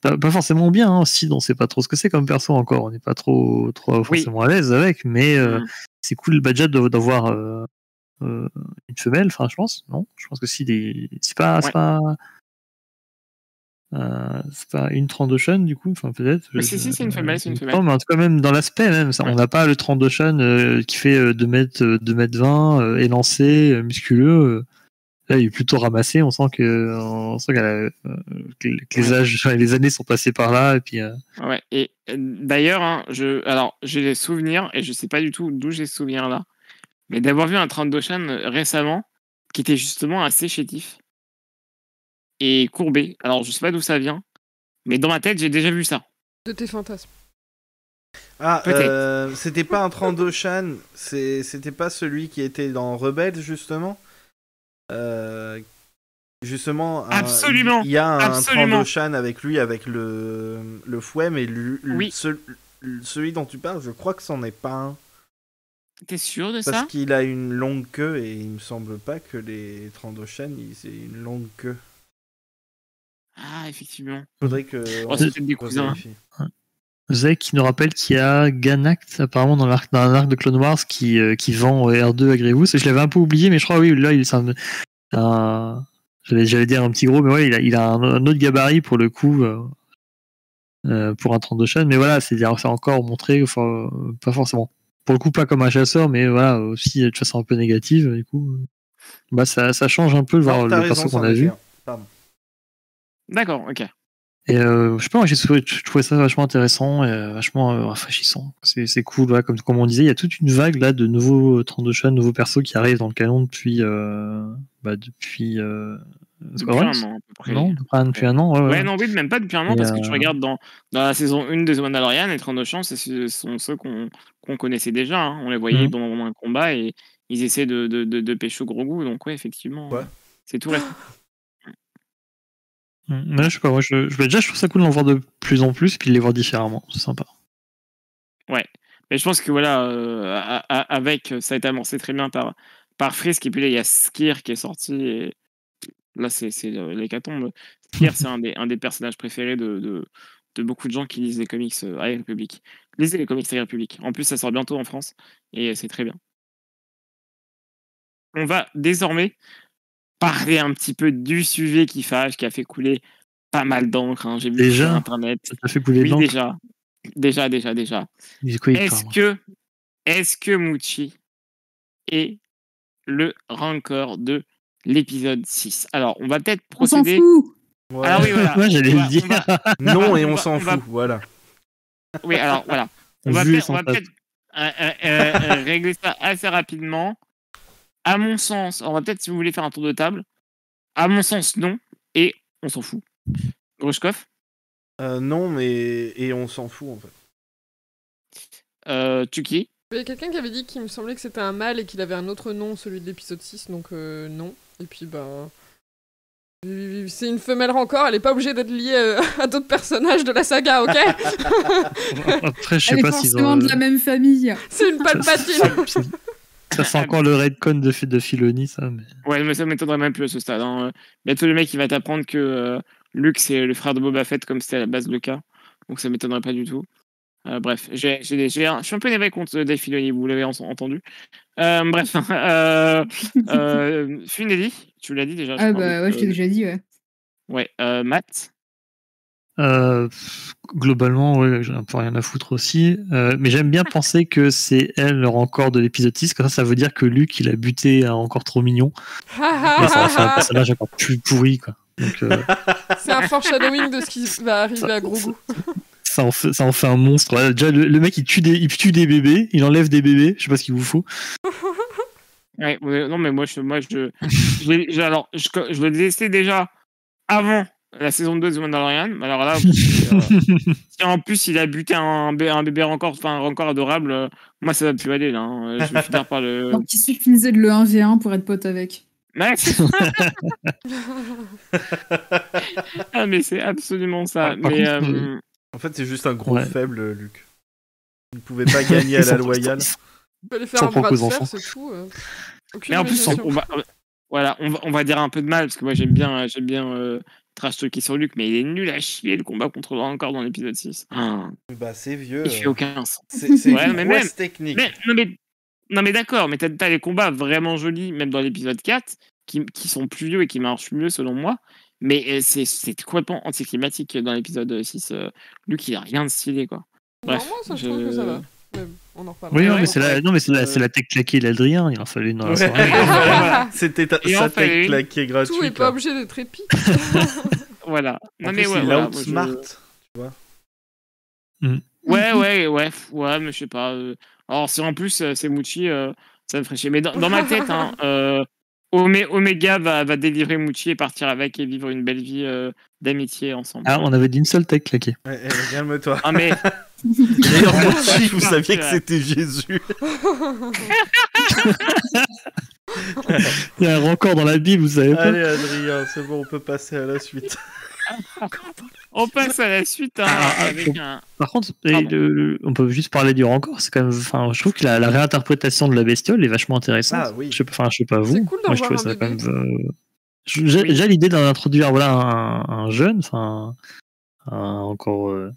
pas, pas forcément bien. Hein. Si, on sait pas trop ce que c'est comme perso encore, on n'est pas trop, trop forcément à l'aise avec, mais euh, Mm. c'est cool bah, déjà d'avoir euh, une femelle, enfin, je pense, non? Je pense que si, des... c'est pas. Ouais. pas euh, c'est pas une Trandoshan du coup, enfin peut-être. Si, si, c'est une femelle, c'est une femelle. semble, mais en tout cas même dans l'aspect même, ça, Ouais. on n'a pas le Trandoshan euh, qui fait euh, 2 mètres, euh, 2 mètres 20, euh, élancé, euh, musculeux. euh. Là, il est plutôt ramassé. On sent que, on sent qu'elle a- euh, que que les âges, les années sont passées par là. Et puis, euh, Ouais, et euh, d'ailleurs, hein, je, alors j'ai des souvenirs, et je sais pas du tout d'où j'ai ce souvenir là, mais d'avoir vu un train de Doshan euh, récemment qui était justement assez chétif et courbé. Alors je sais pas d'où ça vient, mais dans ma tête j'ai déjà vu ça. De tes fantasmes. Ah, Peut-être. euh, c'était pas un Trandoshan, c'était pas celui qui était dans Rebelle, justement? Euh, Justement, un- Absolument, il y a un absolument. Trandoshan avec lui, avec le, le fouet, mais lui, Oui. ce- celui dont tu parles, je crois que c'en est pas un. T'es sûr de Parce ça? qu'il a une longue queue et il me semble pas que les Trandoshan, ils aient une longue queue. Ah, effectivement. Faudrait que. Oh, on c'est des cousins. Zek qui nous rappelle qu'il y a Ganact apparemment dans l'arc dans l'arc de Clone Wars qui, euh, qui vend euh, R2 à Grievous. Je l'avais un peu oublié, mais je crois oui là il c'est un, un- j'allais dire un petit gros, mais ouais il a, il a un, un autre gabarit pour le coup euh, pour un 32 chaînes. Mais voilà c'est c'est encore montré, enfin pas forcément. Pour le coup pas comme un chasseur, mais voilà aussi de façon un peu négative. Du coup bah ça, ça change un peu le, voir Non, le t'as perso qu'on a vu. D'accord, ok. Et euh, je sais pas, moi j'ai trouvé, ça vachement intéressant et euh, vachement euh, rafraîchissant. C'est, c'est cool, voilà, comme, comme on disait, il y a toute une vague là de nouveaux 32 chats, de nouveaux persos qui arrivent dans le canon depuis. Euh, bah, depuis. Euh, Depuis un an à peu près. Non, depuis un, depuis un an, ouais. Ouais, ouais. non, oui, même pas depuis un an, Et, parce que tu euh, regardes dans, dans la saison 1 de The Mandalorian, les 32 champs, ce sont ceux qu'on qu'on connaissait déjà. hein. On les voyait Mhm. dans un combat et ils essaient de, de, de, de pêcher au gros goût. Donc, ouais, effectivement, Ouais. c'est tout récent. Mm, ouais, je sais pas, moi je, je, déjà je trouve ça cool d'en voir de plus en plus et puis de les voir différemment, c'est sympa. Mais je pense que voilà, euh, avec, ça a été amorcé très bien par, par Frisk. Et puis là, il y a Skir qui est sorti. Et là, c'est euh, l'hécatombe. Skir, c'est un des, un des personnages préférés de, de, de beaucoup de gens qui lisent les comics euh, High Republic. Lisez les comics High Republic. En plus, ça sort bientôt en France. Et euh, c'est très bien. On va désormais parler un petit peu du sujet qui fâche, qui a fait couler pas mal d'encre. hein. J'ai vu Déjà? sur Internet. Ça t'a fait couler Oui, déjà. Déjà, déjà, déjà. Est-ce que, est-ce que Muchi est le rancor de l'épisode 6 Alors, on va peut-être On s'en procéder. fout Ouais. Alors oui, voilà. Ouais, j'allais On le va- dire. on va- Non, et on s'en va- fout, voilà. Oui, alors voilà. On va Vu peut-être sans on va face. peut-être, euh, euh, euh, régler ça assez rapidement. À mon sens, on va peut-être, si vous voulez faire un tour de table. À mon sens, non. Et on s'en fout. Grushkov Euh, non, mais. Et on s'en fout, en fait. euh, Tuki? Il y a quelqu'un qui avait dit qu'il me semblait que c'était un mâle et qu'il avait un autre nom, celui de l'épisode 6, donc euh, non. Et puis, ben. C'est une femelle rancor, elle est pas obligée d'être liée euh, à d'autres personnages de la saga, ok Après, je sais Elle est pas forcément ont. de la même famille. C'est une palpatine Ça, sent encore le redcon de, de Filoni, ça. Mais... Ouais, mais ça m'étonnerait même plus à ce stade. Hein. Bientôt, le mec, il va t'apprendre que euh, Luke, c'est le frère de Boba Fett, comme c'était à la base le cas. Donc, ça m'étonnerait pas du tout. Euh, bref, j'ai, j'ai- j'ai un- je suis un peu énervé contre Dave Filoni, vous l'avez en- entendu. Euh, bref, euh, euh, Funeli, tu l'as dit déjà. Ah bah ouais, je t'ai euh, déjà dit, ouais. Ouais, euh, Matt. Euh, globalement, ouais, j'ai un peu rien à foutre aussi. Euh, mais j'aime bien penser que c'est elle le rencor de l'épisode 6. Comme ça, ça veut dire que Luke, il a buté un encore trop mignon. Et ça en fait un personnage encore plus pourri, quoi. Donc, euh, C'est un foreshadowing de ce qui va arriver à Grogu. ça, en fait, ça en fait un monstre. Ouais, déjà, le, le mec, il tue, des, il tue des bébés, il enlève des bébés. Je sais pas ce qu'il vous faut. Ouais, non, mais moi, je, moi, je, je, l'ai- je- alors, je, je le laissais déjà avant la saison 2 de The Mandalorian. Alors là, euh, si en plus il a buté un, bé- un bébé encore, enfin un rencor adorable, euh, moi ça va plus aller là. hein. Je vais finir par le. Donc il suffisait de le 1v1 pour être pote avec. C'est- ah mais c'est absolument ça. Mais contre, euh, En fait, c'est juste un gros Ouais. faible, Luc. Il ne pouvait pas gagner à la loyale. On peut les faire un bras de fer, enfants. c'est tout. euh. Mais en plus on, on va, voilà, on va, on va dire un peu de mal parce que moi j'aime bien, j'aime bien euh, trash talker sur Luke, mais il est nul à chier le combat contre encore dans l'épisode 6. Ah, Bah, c'est vieux. il fait aucun sens. C'est Ouais, mais même- technique. Mais, non, mais, non, mais d'accord, mais t'as as les combats vraiment jolis, même dans l'épisode 4, qui, qui sont plus vieux et qui marchent mieux selon moi. Mais euh, c'est c'est complètement anticlimatique dans l'épisode 6. euh, Luke, il a rien de stylé, quoi. Bref, non, moi, ça, je je- trouve que ça va. Mais on en reparlera. Oui, non, mais c'est la, non, mais c'est la, Euh, c'est la tech claquée d'Adrien. Il en fallait une dans la Ouais, soirée. voilà. C'était ta- Et sa tech une. claquée gratuite. Tout est pas là. obligé d'être épique. Voilà. En Non, plus, mais ouais, il voilà, outsmart. moi, je- Ouais, ouais, ouais, f- ouais, mais je sais pas. euh, Alors, si en plus euh, c'est Muchi, euh, ça me ferait chier. Mais dans, dans ma tête, hein, euh, Omé- Omega va, va délivrer Muchi et partir avec et vivre une belle vie euh, d'amitié ensemble. Ah, on avait dit une seule tech claquée. Ouais, ouais, calme-toi. Ah, mais D'ailleurs, moi Ouais, aussi, vous saviez que c'était Jésus. Il y a un rencor dans la Bible, vous savez pas Allez, Adrien, c'est bon, on peut passer à la suite. on passe à la suite hein, Ah, ah, avec faut- un. Par contre, le- le- on peut juste parler du rencor. C'est quand même, enfin, je trouve que la, la réinterprétation de la bestiole est vachement intéressante. Ah oui. Je sais pas, enfin, je sais pas vous. C'est cool d'en Moi, je voir trouve un ça quand même. euh, J'ai Oui. l'idée d'introduire voilà un, un jeune, enfin, un encore euh,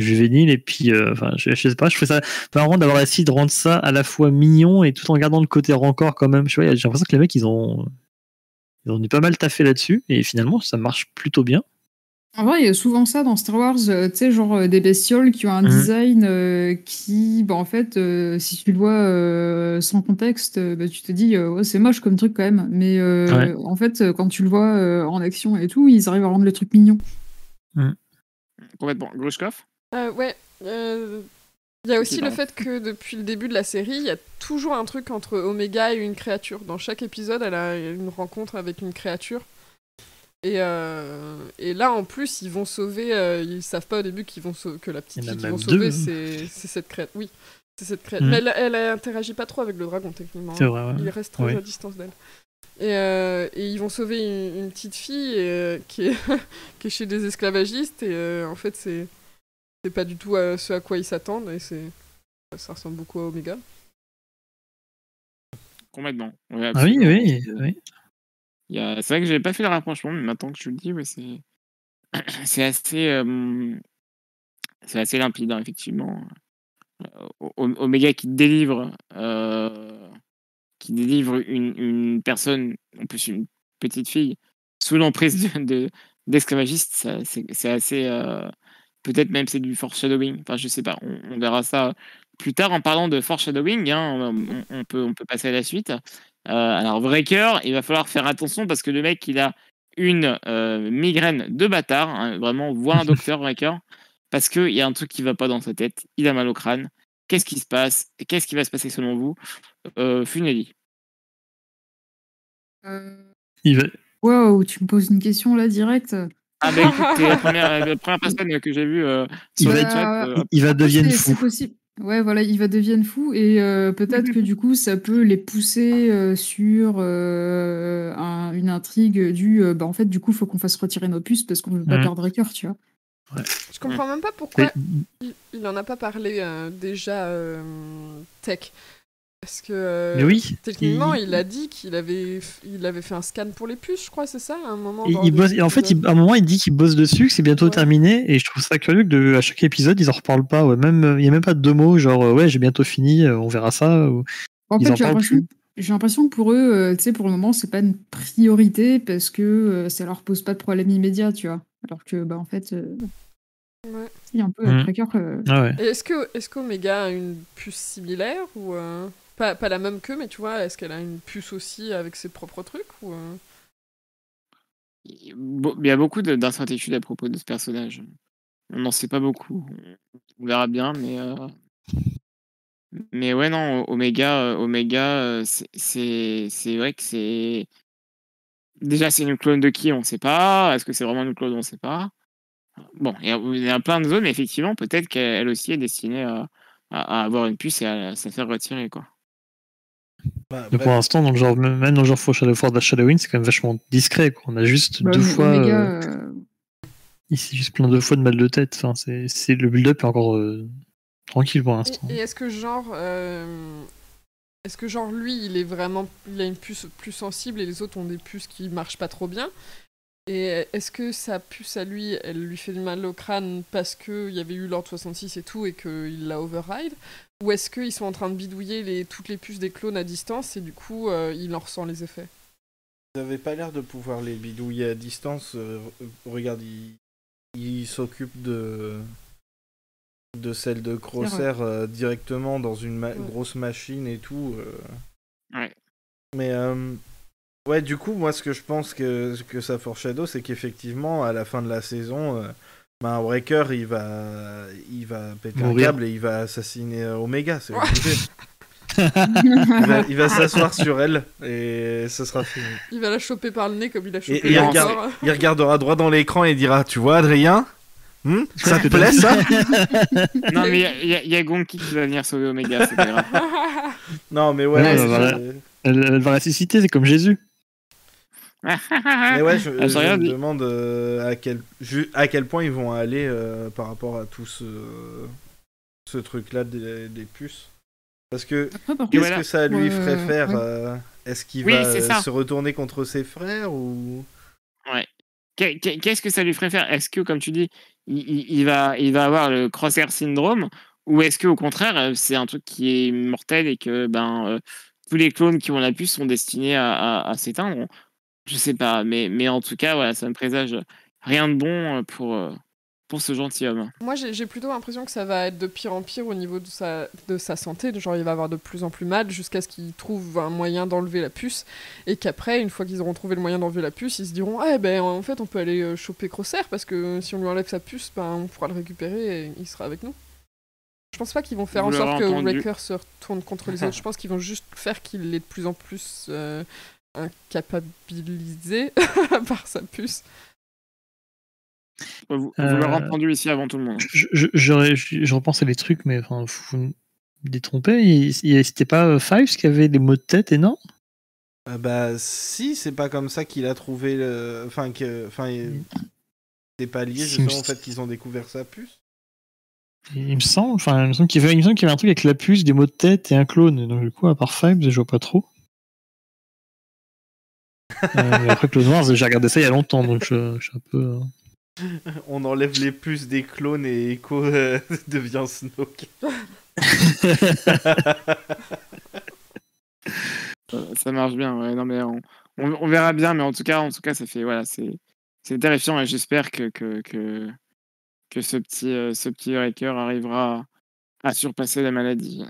juvénile, et puis, euh, enfin, je, je sais pas, je trouve ça marrant d'avoir essayé de rendre ça à la fois mignon et tout en gardant le côté rencor quand même. Tu vois, j'ai l'impression que les mecs ils ont ils ont dû pas mal taffer là-dessus, et finalement ça marche plutôt bien. En vrai, il y a souvent ça dans Star Wars, euh, tu sais, genre euh, des bestioles qui ont un Mhm. design euh, qui, bah, en fait, euh, si tu le vois euh, sans contexte, euh, bah, tu te dis, euh, ouais, c'est moche comme truc quand même. Mais euh, Ouais. en fait, quand tu le vois euh, en action et tout, ils arrivent à rendre le truc mignon. Complètement. Grushkov? Euh, ouais. euh, Il y a aussi le fait que depuis le début de la série, il y a toujours un truc entre Omega et une créature. Dans chaque épisode, elle a une rencontre avec une créature. Et, euh, et là, en plus, ils vont sauver. euh, ils savent pas au début qu'ils vont que la petite fille qu'ils vont sauver, c'est cette créature. Oui, c'est cette créature. Mhm. Mais elle, elle interagit pas trop avec le dragon, techniquement. C'est hein. vrai. ouais. Il reste très Ouais. à distance d'elle. Et, euh, et ils vont sauver une, une petite fille euh, qui, est qui est chez des esclavagistes. Et euh, en fait, c'est c'est pas du tout euh, ce à quoi ils s'attendent. Et c'est ça ressemble beaucoup à Omega. Complètement. Ouais, Ah oui, oui, oui. Il y a- C'est vrai que j'avais pas fait le rapprochement, mais maintenant que tu le dis, ouais, c'est c'est assez, euh, c'est assez limpide, hein, effectivement. Euh, O- O- Omega qui délivre, euh, qui délivre une, une personne, en plus une petite fille, sous l'emprise de, de- d'esclavagistes, ça, c'est c'est assez. euh, Peut-être même c'est du foreshadowing. Enfin, je sais pas. On, on verra ça plus tard en parlant de foreshadowing. Hein, on, on peut, on peut passer à la suite. Euh, alors, vrai cœur, il va falloir faire attention parce que le mec, il a une euh, migraine de bâtard. hein, vraiment, voit un docteur, cœur. Parce qu'il y a un truc qui va pas dans sa tête. Il a mal au crâne. Qu'est-ce qui se passe? Qu'est-ce qui va se passer selon vous? Euh, Funeli. Il va- Waouh, tu me poses une question là direct. Ah, bah écoute, t'es la première, la première personne que j'ai vue euh, Il sur va le chat. euh, il va devenir fou. Possible. Ouais, voilà, il va devenir fou et euh, peut-être que du coup, ça peut les pousser euh, sur euh, un- une intrigue du. euh, bah, en fait, du coup, faut qu'on fasse retirer nos puces parce qu'on veut pas Mhm. perdre cœur, tu vois. Je comprends même pas pourquoi il, il en a pas parlé euh, déjà euh, Tech. Parce que euh, oui. techniquement, il- il... a dit qu'il avait, il avait fait un scan pour les puces, je crois, c'est ça, à un moment. Il, bosse, et en fait, il- à un moment, il dit qu'il bosse dessus, que c'est bientôt Ouais. terminé, et je trouve ça curieux que de, à chaque épisode, ils en reparlent pas. Ouais. Même, il y a même pas de deux mots, genre euh, ouais, j'ai bientôt fini, euh, on verra ça. ou- En Ils fait, en j'ai parlent l'impression, plus. j'ai l'impression que pour eux, euh, tu sais, pour le moment, c'est pas une priorité parce que euh, ça leur pose pas de problème immédiat, tu vois. Alors que, bah, en fait, euh, Ouais. il y a un peu Mhm. un tracker. euh, Ah ouais. Est-ce que, est-ce qu'Omega a une puce similaire ou euh, pas, la même que, mais tu vois, est-ce qu'elle a une puce aussi avec ses propres trucs ou euh, Il y a beaucoup de- d'incertitudes à propos de ce personnage. On n'en sait pas beaucoup. On verra bien, mais. euh, Mais ouais, non, Omega, euh, Omega c'est- vrai que c'est. Déjà, c'est une clone de qui On ne sait pas. Est-ce que c'est vraiment une clone On ne sait pas? Bon, il y, a, plein de zones, mais effectivement, peut-être qu'elle aussi est destinée à, à- à avoir une puce et à se faire retirer, quoi. Bah, Mais bah, pour l'instant, dans le genre, même dans le genre Foreshadow Force Shadowing, c'est quand même vachement discret. Quoi. On a juste bah, deux fois, euh, euh, ici, juste plein de fois de mal de tête. Enfin, c'est, c'est le build-up est encore euh, tranquille pour l'instant. Et, et est-ce que genre, euh, est-ce que genre lui, il est vraiment, il a une puce plus sensible et les autres ont des puces qui marchent pas trop bien? Et est-ce que sa puce à lui, elle lui fait du mal au crâne parce que il y avait eu l'ordre 66 et tout et qu'il l'a override? Ou est-ce qu'ils sont en train de bidouiller les, toutes les puces des clones à distance et du coup euh, il en ressent les effets? Vous avez pas l'air de pouvoir les bidouiller à distance. euh, regarde, il, il s'occupe de de celle de Crosser euh, directement dans une ma- grosse machine et tout. euh. Ouais. Mais euh, ouais, du coup, moi, ce que je pense que, que ça foreshadow, c'est qu'effectivement, à la fin de la saison, ben, Breaker, il va, il va péter Mourir. un câble et il va assassiner euh, Omega. C'est obligé. il va, il va s'asseoir sur elle et ce sera fini. Il va la choper par le nez comme il a chopé Et- et il regardera droit dans l'écran et dira Tu vois, Adrien Hmm Ça te plaît ça? Non, mais il y a- y, y Gonki qui va venir sauver Omega, c'est pas grave. Non, mais ouais. Bah. Elle, elle va ressusciter, c'est comme Jésus. Mais ouais, je, Ah, je me dit. demande euh, à, quel, à quel point ils vont aller euh, par rapport à tout ce, ce truc-là des, des puces. Parce que qu'est-ce voilà. que ça lui Ouais, ferait faire ouais. euh, Est-ce qu'il Oui, va se retourner contre ses frères ou? Qu'est- Qu'est-ce que ça lui ferait faire? Est-ce que, comme tu dis, il, va, il va avoir le crosshair syndrome Ou est-ce qu'au contraire, euh, c'est un truc qui est mortel et que ben, euh, tous les clones qui ont la puce sont destinés à, à- à s'éteindre? Je sais pas, mais, mais en tout cas, voilà, ça me présage rien de bon euh, pour, euh, pour ce gentilhomme. Moi, j'ai plutôt l'impression que ça va être de pire en pire au niveau de sa, de sa santé. Genre, il va avoir de plus en plus mal jusqu'à ce qu'il trouve un moyen d'enlever la puce. Et qu'après, une fois qu'ils auront trouvé le moyen d'enlever la puce, ils se diront Eh ben, en fait, on peut aller euh, choper Crosser parce que si on lui enlève sa puce, ben, on pourra le récupérer et il sera avec nous. Je pense pas qu'ils vont faire Vous en sorte que. Wrecker se retourne contre les autres. Je pense qu'ils vont juste faire qu'il est de plus en plus euh, incapabilisé par sa puce. Vous, vous Euh, l'aurez entendu ici avant tout le monde. Je, je, j'aurais- je, je repense à des trucs, mais enfin, vous vous me détrompez. C'était pas euh, Fives qui avait des maux de tête énormes? Euh, Bah si, c'est pas comme ça qu'il a trouvé le... Enfin, que... enfin il- c'est pas lié Si, justement mais- au fait qu'ils ont découvert sa puce Il me semble, enfin, il me semble qu'il y avait, y un truc avec la puce, des maux de tête et un clone. Donc du coup, à part Fives, je vois pas trop. Euh, après Clone Wars, j'ai regardé ça il y a longtemps, donc je, je suis un peu. euh, On enlève les puces des clones et Echo euh, devient Snoke. Ça, marche bien, ouais. Non, mais on, on, on verra bien, mais en tout cas, en tout cas, ça fait voilà, c'est c'est terrifiant et j'espère que que, que que ce petit euh, ce petit Wrecker arrivera à surpasser la maladie.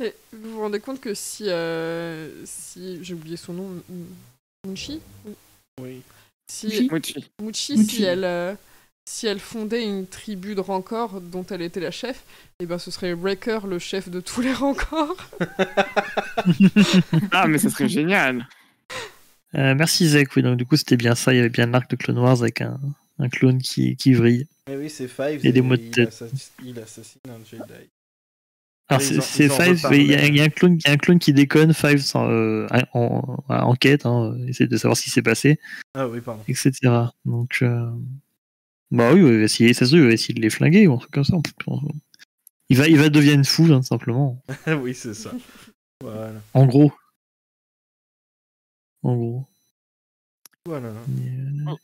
Et vous vous rendez compte que si, euh, si j'ai oublié son nom, Muchi Oui. Si Muchi Mochi. Muchi, Muchi. si elle euh, si elle fondait une tribu de rancor dont elle était la chef, et ben ce serait Breaker le chef de tous les rancors. Ah, mais ça serait génial. Euh, merci Zach, oui, donc du coup c'était bien ça, il y avait bien l'arc de Clone Wars avec un, un clone qui, qui vrille. Mais oui, c'est Five. Et des mots de il, tête. il assassine un Jedi. Alors Ils c'est Five, mais il y, a- reparlaient. il y a un clone, il y a un clone qui déconne, Five euh, en, en enquête, hein, essaie de savoir ce qui s'est passé, Ah oui, pardon. etc. Donc euh, bah oui, il va essayer, ça se trouve, il va essayer de les flinguer ou un truc comme ça. Il va, il va devenir fou, hein, tout simplement. oui, c'est ça. Voilà. En gros. En gros. Voilà. Euh,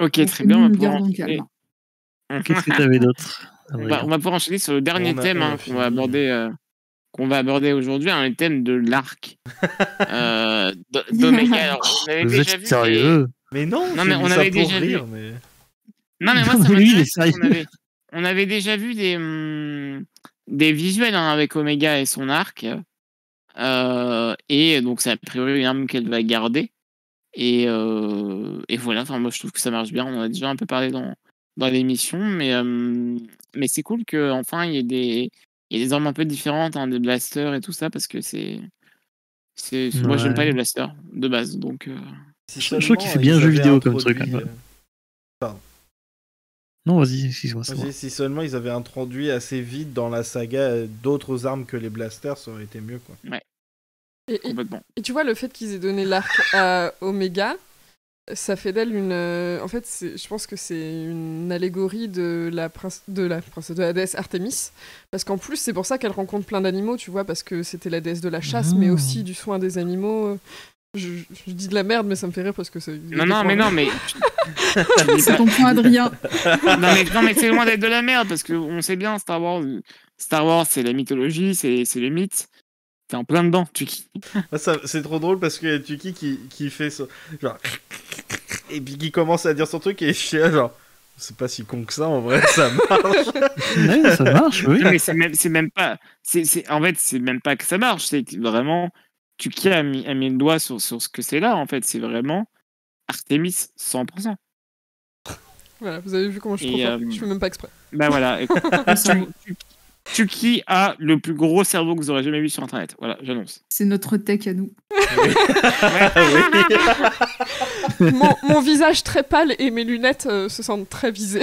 Ok, très bien. On va pouvoir. Qu'est-ce que t'avais d'autre? On va, on va pouvoir enchaîner sur le dernier On a- thème on a hein, qu'on fini. va aborder, euh, qu'on va aborder aujourd'hui, hein, le thème de l'arc euh, d- d'Omega. Alors, on avait Vous déjà êtes vu sérieux? Mais non, Non, mais on ça avait pour déjà vu. rire, mais... Non, mais moi, Non, ça mais lui, il est m'intéresse parce qu'on sérieux. avait, on avait déjà vu des, hum, des visuels hein, avec Omega et son arc. Euh, et donc, c'est a priori une arme qu'elle va garder. Et, euh, et voilà, enfin, moi, je trouve que ça marche bien. On en a déjà un peu parlé dans, dans l'émission. Mais, mais c'est cool qu'enfin, il y ait des, il y ait des armes un peu différentes, hein, des blasters et tout ça, parce que c'est. c'est Moi, j'aime pas Ouais. les blasters de base. Donc, euh, Je- trouve qu'il fait bien ils jeu vidéo comme truc, hein, euh, Non, vas-y, excuse-moi. si seulement ils avaient introduit assez vite dans la saga euh, d'autres armes que les blasters, ça aurait été mieux quoi. Et, et- complètement. et tu vois, le fait qu'ils aient donné l'arc à Omega, ça fait d'elle une. euh, en fait, je pense que c'est une allégorie de la, prince, de la princesse de la déesse Artemis. Parce qu'en plus, c'est pour ça qu'elle rencontre plein d'animaux, tu vois, parce que c'était la déesse de la chasse, mais Ah. aussi du soin des animaux. Je, je dis de la merde, mais ça me fait rire parce que c'est. Non, non, mais non, mais. C'est ton point, Adrien. non mais, non, mais c'est loin d'être de la merde parce que on sait bien Star Wars. Star Wars, c'est la mythologie, c'est c'est le mythe. T'es en plein dedans, tu Ah, ça- C'est trop drôle parce qu'il y a Tuki qui, qui fait son... genre et puis qui commence à dire son truc et je suis là genre C'est pas si con que ça, en vrai, ça marche. Ouais, ça marche, oui. Non, mais c'est même, c'est même pas. C'est, c'est- en fait, c'est même pas que ça marche. C'est vraiment, Tuki a mis, a mis le doigt sur, sur ce que c'est là. En fait, c'est vraiment Artemis 100%. Voilà, vous avez vu comment je suis trop euh, Je fais même pas exprès. Bah voilà. Tu- Tuki a le plus gros cerveau que vous aurez jamais vu sur Internet? Voilà, j'annonce. C'est notre tech à nous. mon, mon visage très pâle et mes lunettes euh, se sentent très visées.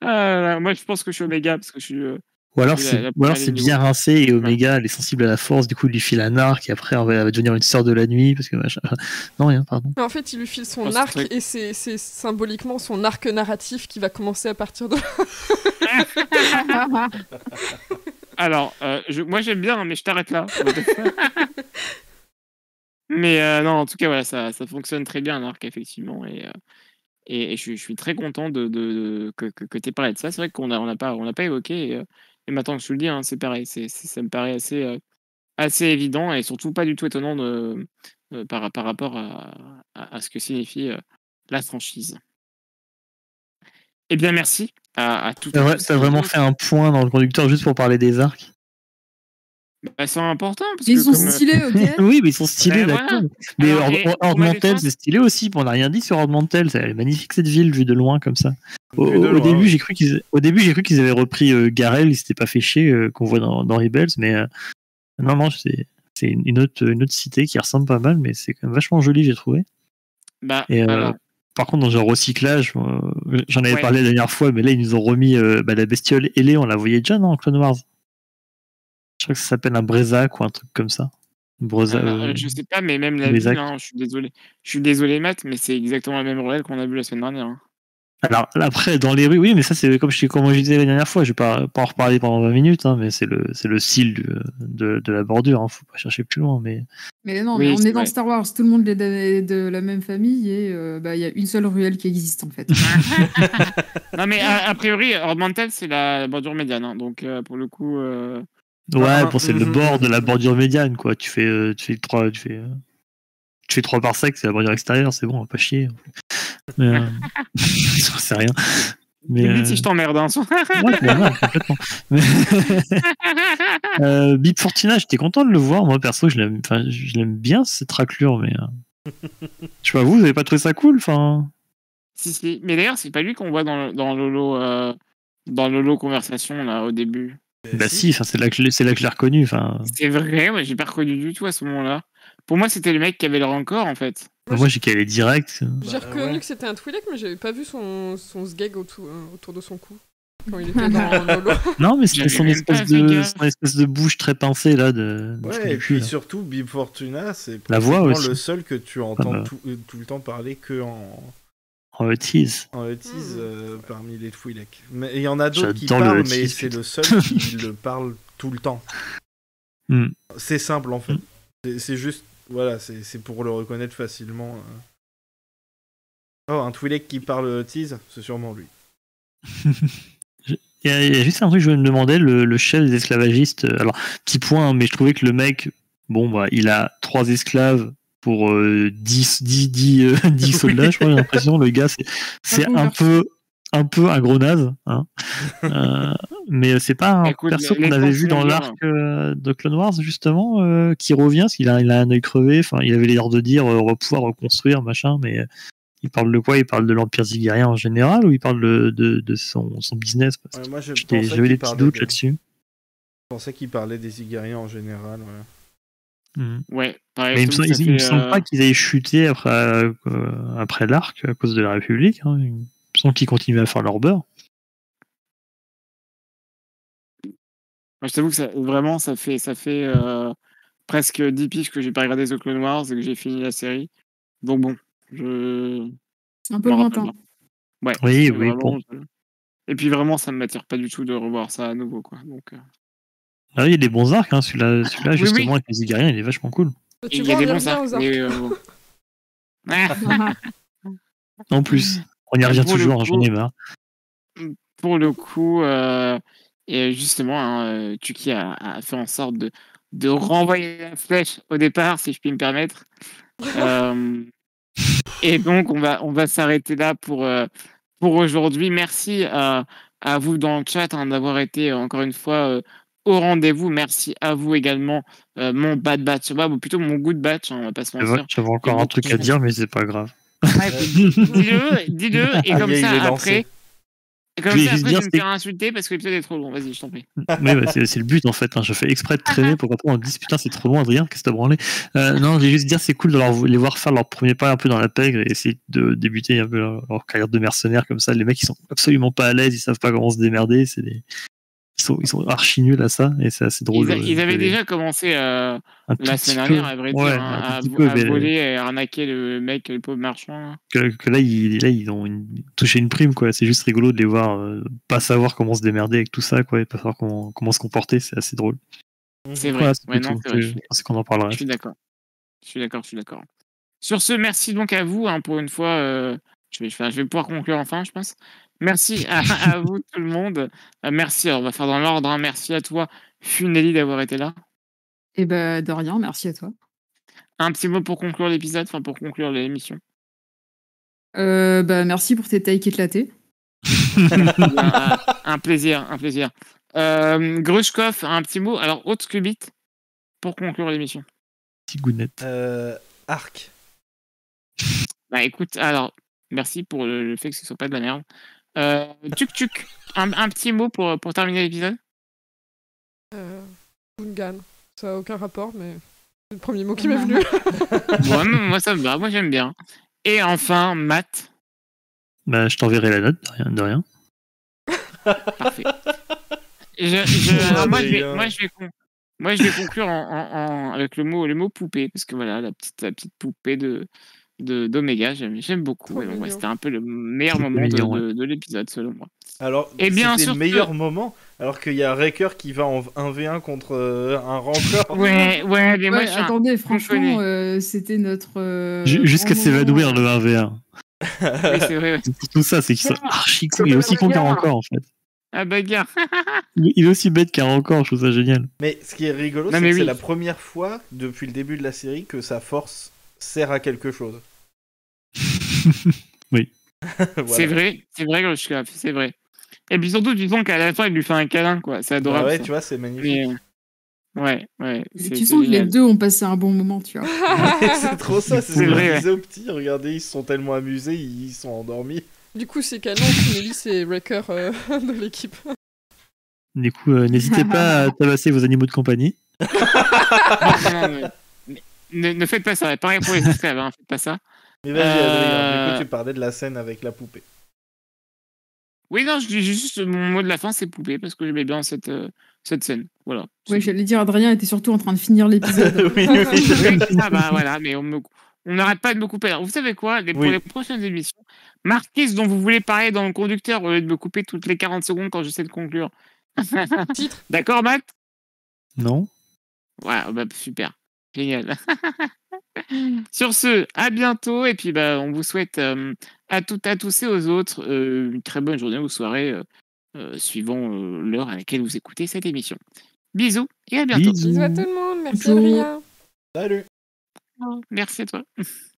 Ah moi, je pense que je suis Omega parce que je suis. euh, Ou alors c'est la ou alors première c'est ligne bien rincé et Omega elle est sensible à la force, du coup il lui file un arc et après elle va, devenir une sœur de la nuit parce que machin. Non rien, pardon. Mais en fait, il lui file son Oh, c'est arc et c'est c'est symboliquement son arc narratif qui va commencer à partir de. Alors, euh, je- moi j'aime bien, hein, mais je t'arrête là. mais euh, non, en tout cas, voilà, ça, ça fonctionne très bien l'arc, effectivement. Et, euh, et, je, suis- très content de, de- de- que, que, que tu aies parlé de ça. C'est vrai qu'on n'a on a pas, on n'a pas évoqué. Et, euh, et maintenant que je te le dis, hein, c'est pareil. C'est, ça me paraît assez, euh, assez évident et surtout pas du tout étonnant de, euh, par, par rapport à, à, à ce que signifie euh, la franchise. Eh bien, merci à, à vra- tous t'as les vraiment fait un point dans le conducteur juste pour parler des arcs. Bah, c'est important parce Ils que sont comme, euh, stylés, ok oui, mais ils sont stylés, Ben voilà. d'accord. Mais Alors, Ord- et Ord- pour ma Ordmantel, c'est stylé aussi. On n'a rien dit sur Ordmantel. C'est elle est magnifique cette ville vue de loin comme ça. Au, loin, début, ouais. j'ai cru qu'ils, au début, j'ai cru qu'ils avaient repris euh, Garel. Ils s'étaient pas fait chier euh, qu'on voit dans, dans Rebels, mais euh, non, non, c'est, c'est une autre, une autre cité qui ressemble pas mal, mais c'est quand même vachement joli, j'ai trouvé. bah, Et, euh, alors, Par contre, dans un recyclage, euh, j'en avais Ouais. parlé la dernière fois, mais là, ils nous ont remis euh, bah, la bestiole ailée. On la voyait déjà dans Clone Wars? Je crois que ça s'appelle un Brezac ou un truc comme ça. Breza, Euh, euh, je sais pas, mais même la ville, hein, je suis désolé. Je suis désolé, Matt, mais c'est exactement la même ruelle qu'on a vue la semaine dernière. hein. Alors après, dans les rues, oui, mais ça c'est comme je, comme je disais la dernière fois, je vais pas, pas en reparler pendant 20 minutes, hein, mais c'est le, c'est le style du- de, de la bordure, hein, faut pas chercher plus loin. Mais Mais non, Oui, mais on est dans vrai. Star Wars, tout le monde est de, de la même famille et euh, bah, il y a une seule ruelle qui existe en fait. non, mais a, a priori, Ordmantel, c'est la bordure médiane. hein, donc, euh, pour le coup, euh, ouais, bon, c'est le bord de la bordure médiane, quoi. Tu fais, euh, tu fais trois, tu fais, euh, tu fais trois par sec, c'est la bordure extérieure, c'est bon, on va pas chier. Mais euh, c'est rien. Mais euh, si je t'emmerde. Hein. ouais, normal, complètement. Mais- euh, Bip Fortuna, j'étais content de le voir. Moi, perso, je l'aime, enfin, je l'aime bien cette raclure, mais je sais pas, vous, vous avez pas trouvé ça cool, enfin? si, si. Mais d'ailleurs, c'est pas lui qu'on voit dans, le- dans Lolo. dans Lolo Conversation, là, au début. Bah si, enfin, c'est là que je l'ai- c'est là que je l'ai reconnu. Enfin, C'est vrai, moi, j'ai pas reconnu du tout à ce moment-là. Pour moi, c'était le mec qui avait le rancor, en fait. moi j'ai calé direct. J'ai Bah, reconnu ouais. que c'était un Twi'lek, mais j'avais pas vu son, son sgeg autour, euh, autour de son cou. Quand il était dans Lolo. Non, mais c'était son espèce de, son espèce de bouche très pincée là de. Ouais, et puis là. surtout, Bib Fortuna, c'est La voix pratiquement aussi. le seul que tu entends bah. tout, euh, tout le temps parler que en, Oh, le tease. en Otis Mm. euh, parmi les Twi'lek. Mais il y en a d'autres qui parlent, mais c'est le seul qui le parle tout le temps. Mm. C'est simple en fait. Mm. C'est- juste, voilà, c'est pour le reconnaître facilement. euh. Oh, un Twi'lek qui parle Otis, c'est sûrement lui. Il y, a, il y a juste un truc que je me demandais, le, le chef des esclavagistes. euh, Alors, petit point, hein, mais je trouvais que le mec, bon, bah, il a trois esclaves pour euh, 10, 10, 10, euh, 10 soldats, je crois, j'ai l'impression. Le gars, c'est- c'est un peu, un peu un gros naze. Hein. Euh, mais c'est pas un Écoute, perso qu'on avait vu dans l'arc euh, de Clone Wars, justement, euh, qui revient, parce qu'il a, il a un œil crevé. Enfin, il avait l'air de dire euh, on va pouvoir reconstruire, machin, mais. il parle de quoi? Il parle de l'Empire zigérien en général ou il parle de, de, de son, son business? Ouais, moi, je J'étais- pensais J'avais des petits parlait doutes des- là-dessus. Je pensais qu'il parlait des Igariens en général. ouais. Ouais, pareil. Mais il me, semble- il me semble euh, pas qu'ils aient chuté après, euh, après l'arc à cause de la République. hein. Il me semble qu'ils continuaient à faire leur beurre. Moi, je t'avoue que ça, vraiment, ça fait, ça fait euh, presque 10 piges que j'ai pas regardé The Clone Wars et que j'ai fini la série. Donc bon, je. Un peu lointain. Ouais. Oui, oui, vraiment, bon. je- Et puis vraiment, ça ne m'attire pas du tout de revoir ça à nouveau. Quoi. Donc, euh, Ah, il y a des bons arcs, hein. celui-là, Oui, justement, oui. avec les Igariens, il est vachement cool. Tu il y a des bons arcs. mais, euh, bon. En plus, on y revient Pour le toujours, hein, j'en ai coup- marre. pour le coup, euh, et justement, hein, euh, Tuki a, a fait en sorte de, de renvoyer la flèche au départ, si je puis me permettre. Euh, Et donc, on va, on va s'arrêter là pour, pour aujourd'hui. Merci à, à vous dans le chat hein, d'avoir été encore une fois euh, au rendez-vous. Merci à vous également, euh, mon bad batch, bah, ou plutôt mon good batch, hein, on va pas se mentir. vrai, J'avais encore un truc à dire, mais c'est pas grave. Ouais, dis-le, dis-le, et Ah, comme ça, après, et comme Je vais ça, juste après, dire, je vais me c'est- faire insulter parce que l'épisode est trop long. Vas-y, je t'en prie. Oui, bah, c'est le but en fait. hein. Je fais exprès de traîner pour qu'après on dise putain c'est trop loin Adrien, qu'est-ce que t'as branlé? Euh, Non, je vais juste dire c'est cool de leur- les voir faire leur premier pas un peu dans la pègre et essayer de débuter un peu leur, leur carrière de mercenaires comme ça. Les mecs ils sont absolument pas à l'aise, ils savent pas comment se démerder. C'est des... ils, sont, ils sont archi nuls à ça et c'est assez drôle. Ils, a- euh, ils avaient déjà commencé euh, la semaine dernière, à vrai Ouais, hein, à, peu, voler et à arnaquer le mec, le pauvre marchand. là. que, que là, ils, là ils ont une- touché une prime quoi. C'est juste rigolo de les voir euh, pas savoir comment se démerder avec tout ça quoi, et pas savoir comment, comment se comporter. C'est assez drôle. C'est vrai. Ouais, c'est qu'on en parlera. Je suis d'accord. Je suis d'accord, je suis d'accord. Sur ce, merci donc à vous. hein, pour une fois, euh, je, vais, enfin, je vais pouvoir conclure enfin, je pense. Merci à, à vous, tout le monde. Euh, merci, alors, on va faire dans l'ordre. hein. Merci à toi, Funeli, d'avoir été là. Et bah, de rien, merci à toi. Un petit mot pour conclure l'épisode, enfin pour conclure l'émission. Euh, bah, merci pour tes takes éclatés. un, un plaisir, un plaisir. Euh, Grushkov, un petit mot. Alors, autre Scubit pour conclure l'émission. Petit gounette. Euh, Arc. Bah écoute, alors, merci pour le, le fait que ce soit pas de la merde. Euh, tuk tuk, un, un petit mot pour, pour terminer l'épisode Euh. Ça a aucun rapport, mais c'est le premier mot qui m'est venu. Moi ça me va, moi j'aime bien. Et enfin, Matt, Bah, je t'enverrai la note, de rien. De rien. parfait. Je, je- alors, moi, je vais, Adrien. moi, je vais, con- moi, je vais conclure en, en- en- avec le mot, le mot poupée, parce que voilà, la petite, la petite poupée de de- d'Oméga, j'aime j'aime beaucoup. Ouais. C'était un peu le meilleur moment de, mignon, ouais. de- de l'épisode, selon moi. Alors, Et bien c'était sûr le meilleur moment, alors qu'il y a Raker qui va en 1v1 contre euh, un rancor. Ouais, ouais, mais moi, Ouais, attendez, franchement, euh, c'était notre. euh, Ju- Jusqu'à s'évanouir le 1v1. oui, c'est vrai, surtout ça, c'est qu'ils sont archi cons. Il est aussi con qu'un encore en fait. Ah, bagarre. Il est aussi bête qu'un encore, je trouve ça génial. Mais ce qui est rigolo, c'est que c'est la première fois depuis le début de la série que sa force sert à quelque chose. Voilà. C'est vrai, c'est vrai, Grushkov, c'est vrai. Et puis surtout, tu sens qu'à la fin, il lui fait un câlin, quoi. C'est Bah adorable. ouais, ça. tu vois, c'est magnifique. Mais, euh, ouais, ouais. Tu sens que les deux ont passé un bon moment, tu vois. c'est trop ça, c'est ce C'est que vrai, je ouais. disais aux petits. Regardez, ils se sont tellement amusés, ils sont endormis. du coup, c'est canon, Finelli, c'est Wrecker euh, de l'équipe. Du coup, euh, n'hésitez pas à tabasser vos animaux de compagnie. Non, non, mais ne, ne faites pas ça. Pareil pour les esclaves, hein, faites pas ça. Mais vas-y, Euh, Adrien, du coup, tu parlais de la scène avec la poupée. Oui, non, je dis juste mon mot de la fin, c'est poupée, parce que j'aimais bien cette, euh, cette scène. Voilà. Ouais, j'allais dire, Adrien était surtout en train de finir l'épisode. oui, oui, Oui, ah bah voilà, mais on me- on n'arrête pas de me couper. Alors, vous savez quoi les, Pour Oui. les prochaines émissions, marquez ce dont vous voulez parler dans le conducteur au lieu de me couper toutes les 40 secondes quand j'essaie de conclure. Titre? D'accord, Matt? Non Ouais, bah, super. Génial. Sur ce, à bientôt. Et puis, bah, on vous souhaite euh, à toutes, à tous et aux autres euh, une très bonne journée ou soirée, euh, euh, suivant euh, l'heure à laquelle vous écoutez cette émission. Bisous et à bientôt. Bisous. Bisous à tout le monde, merci. Salut Merci à toi.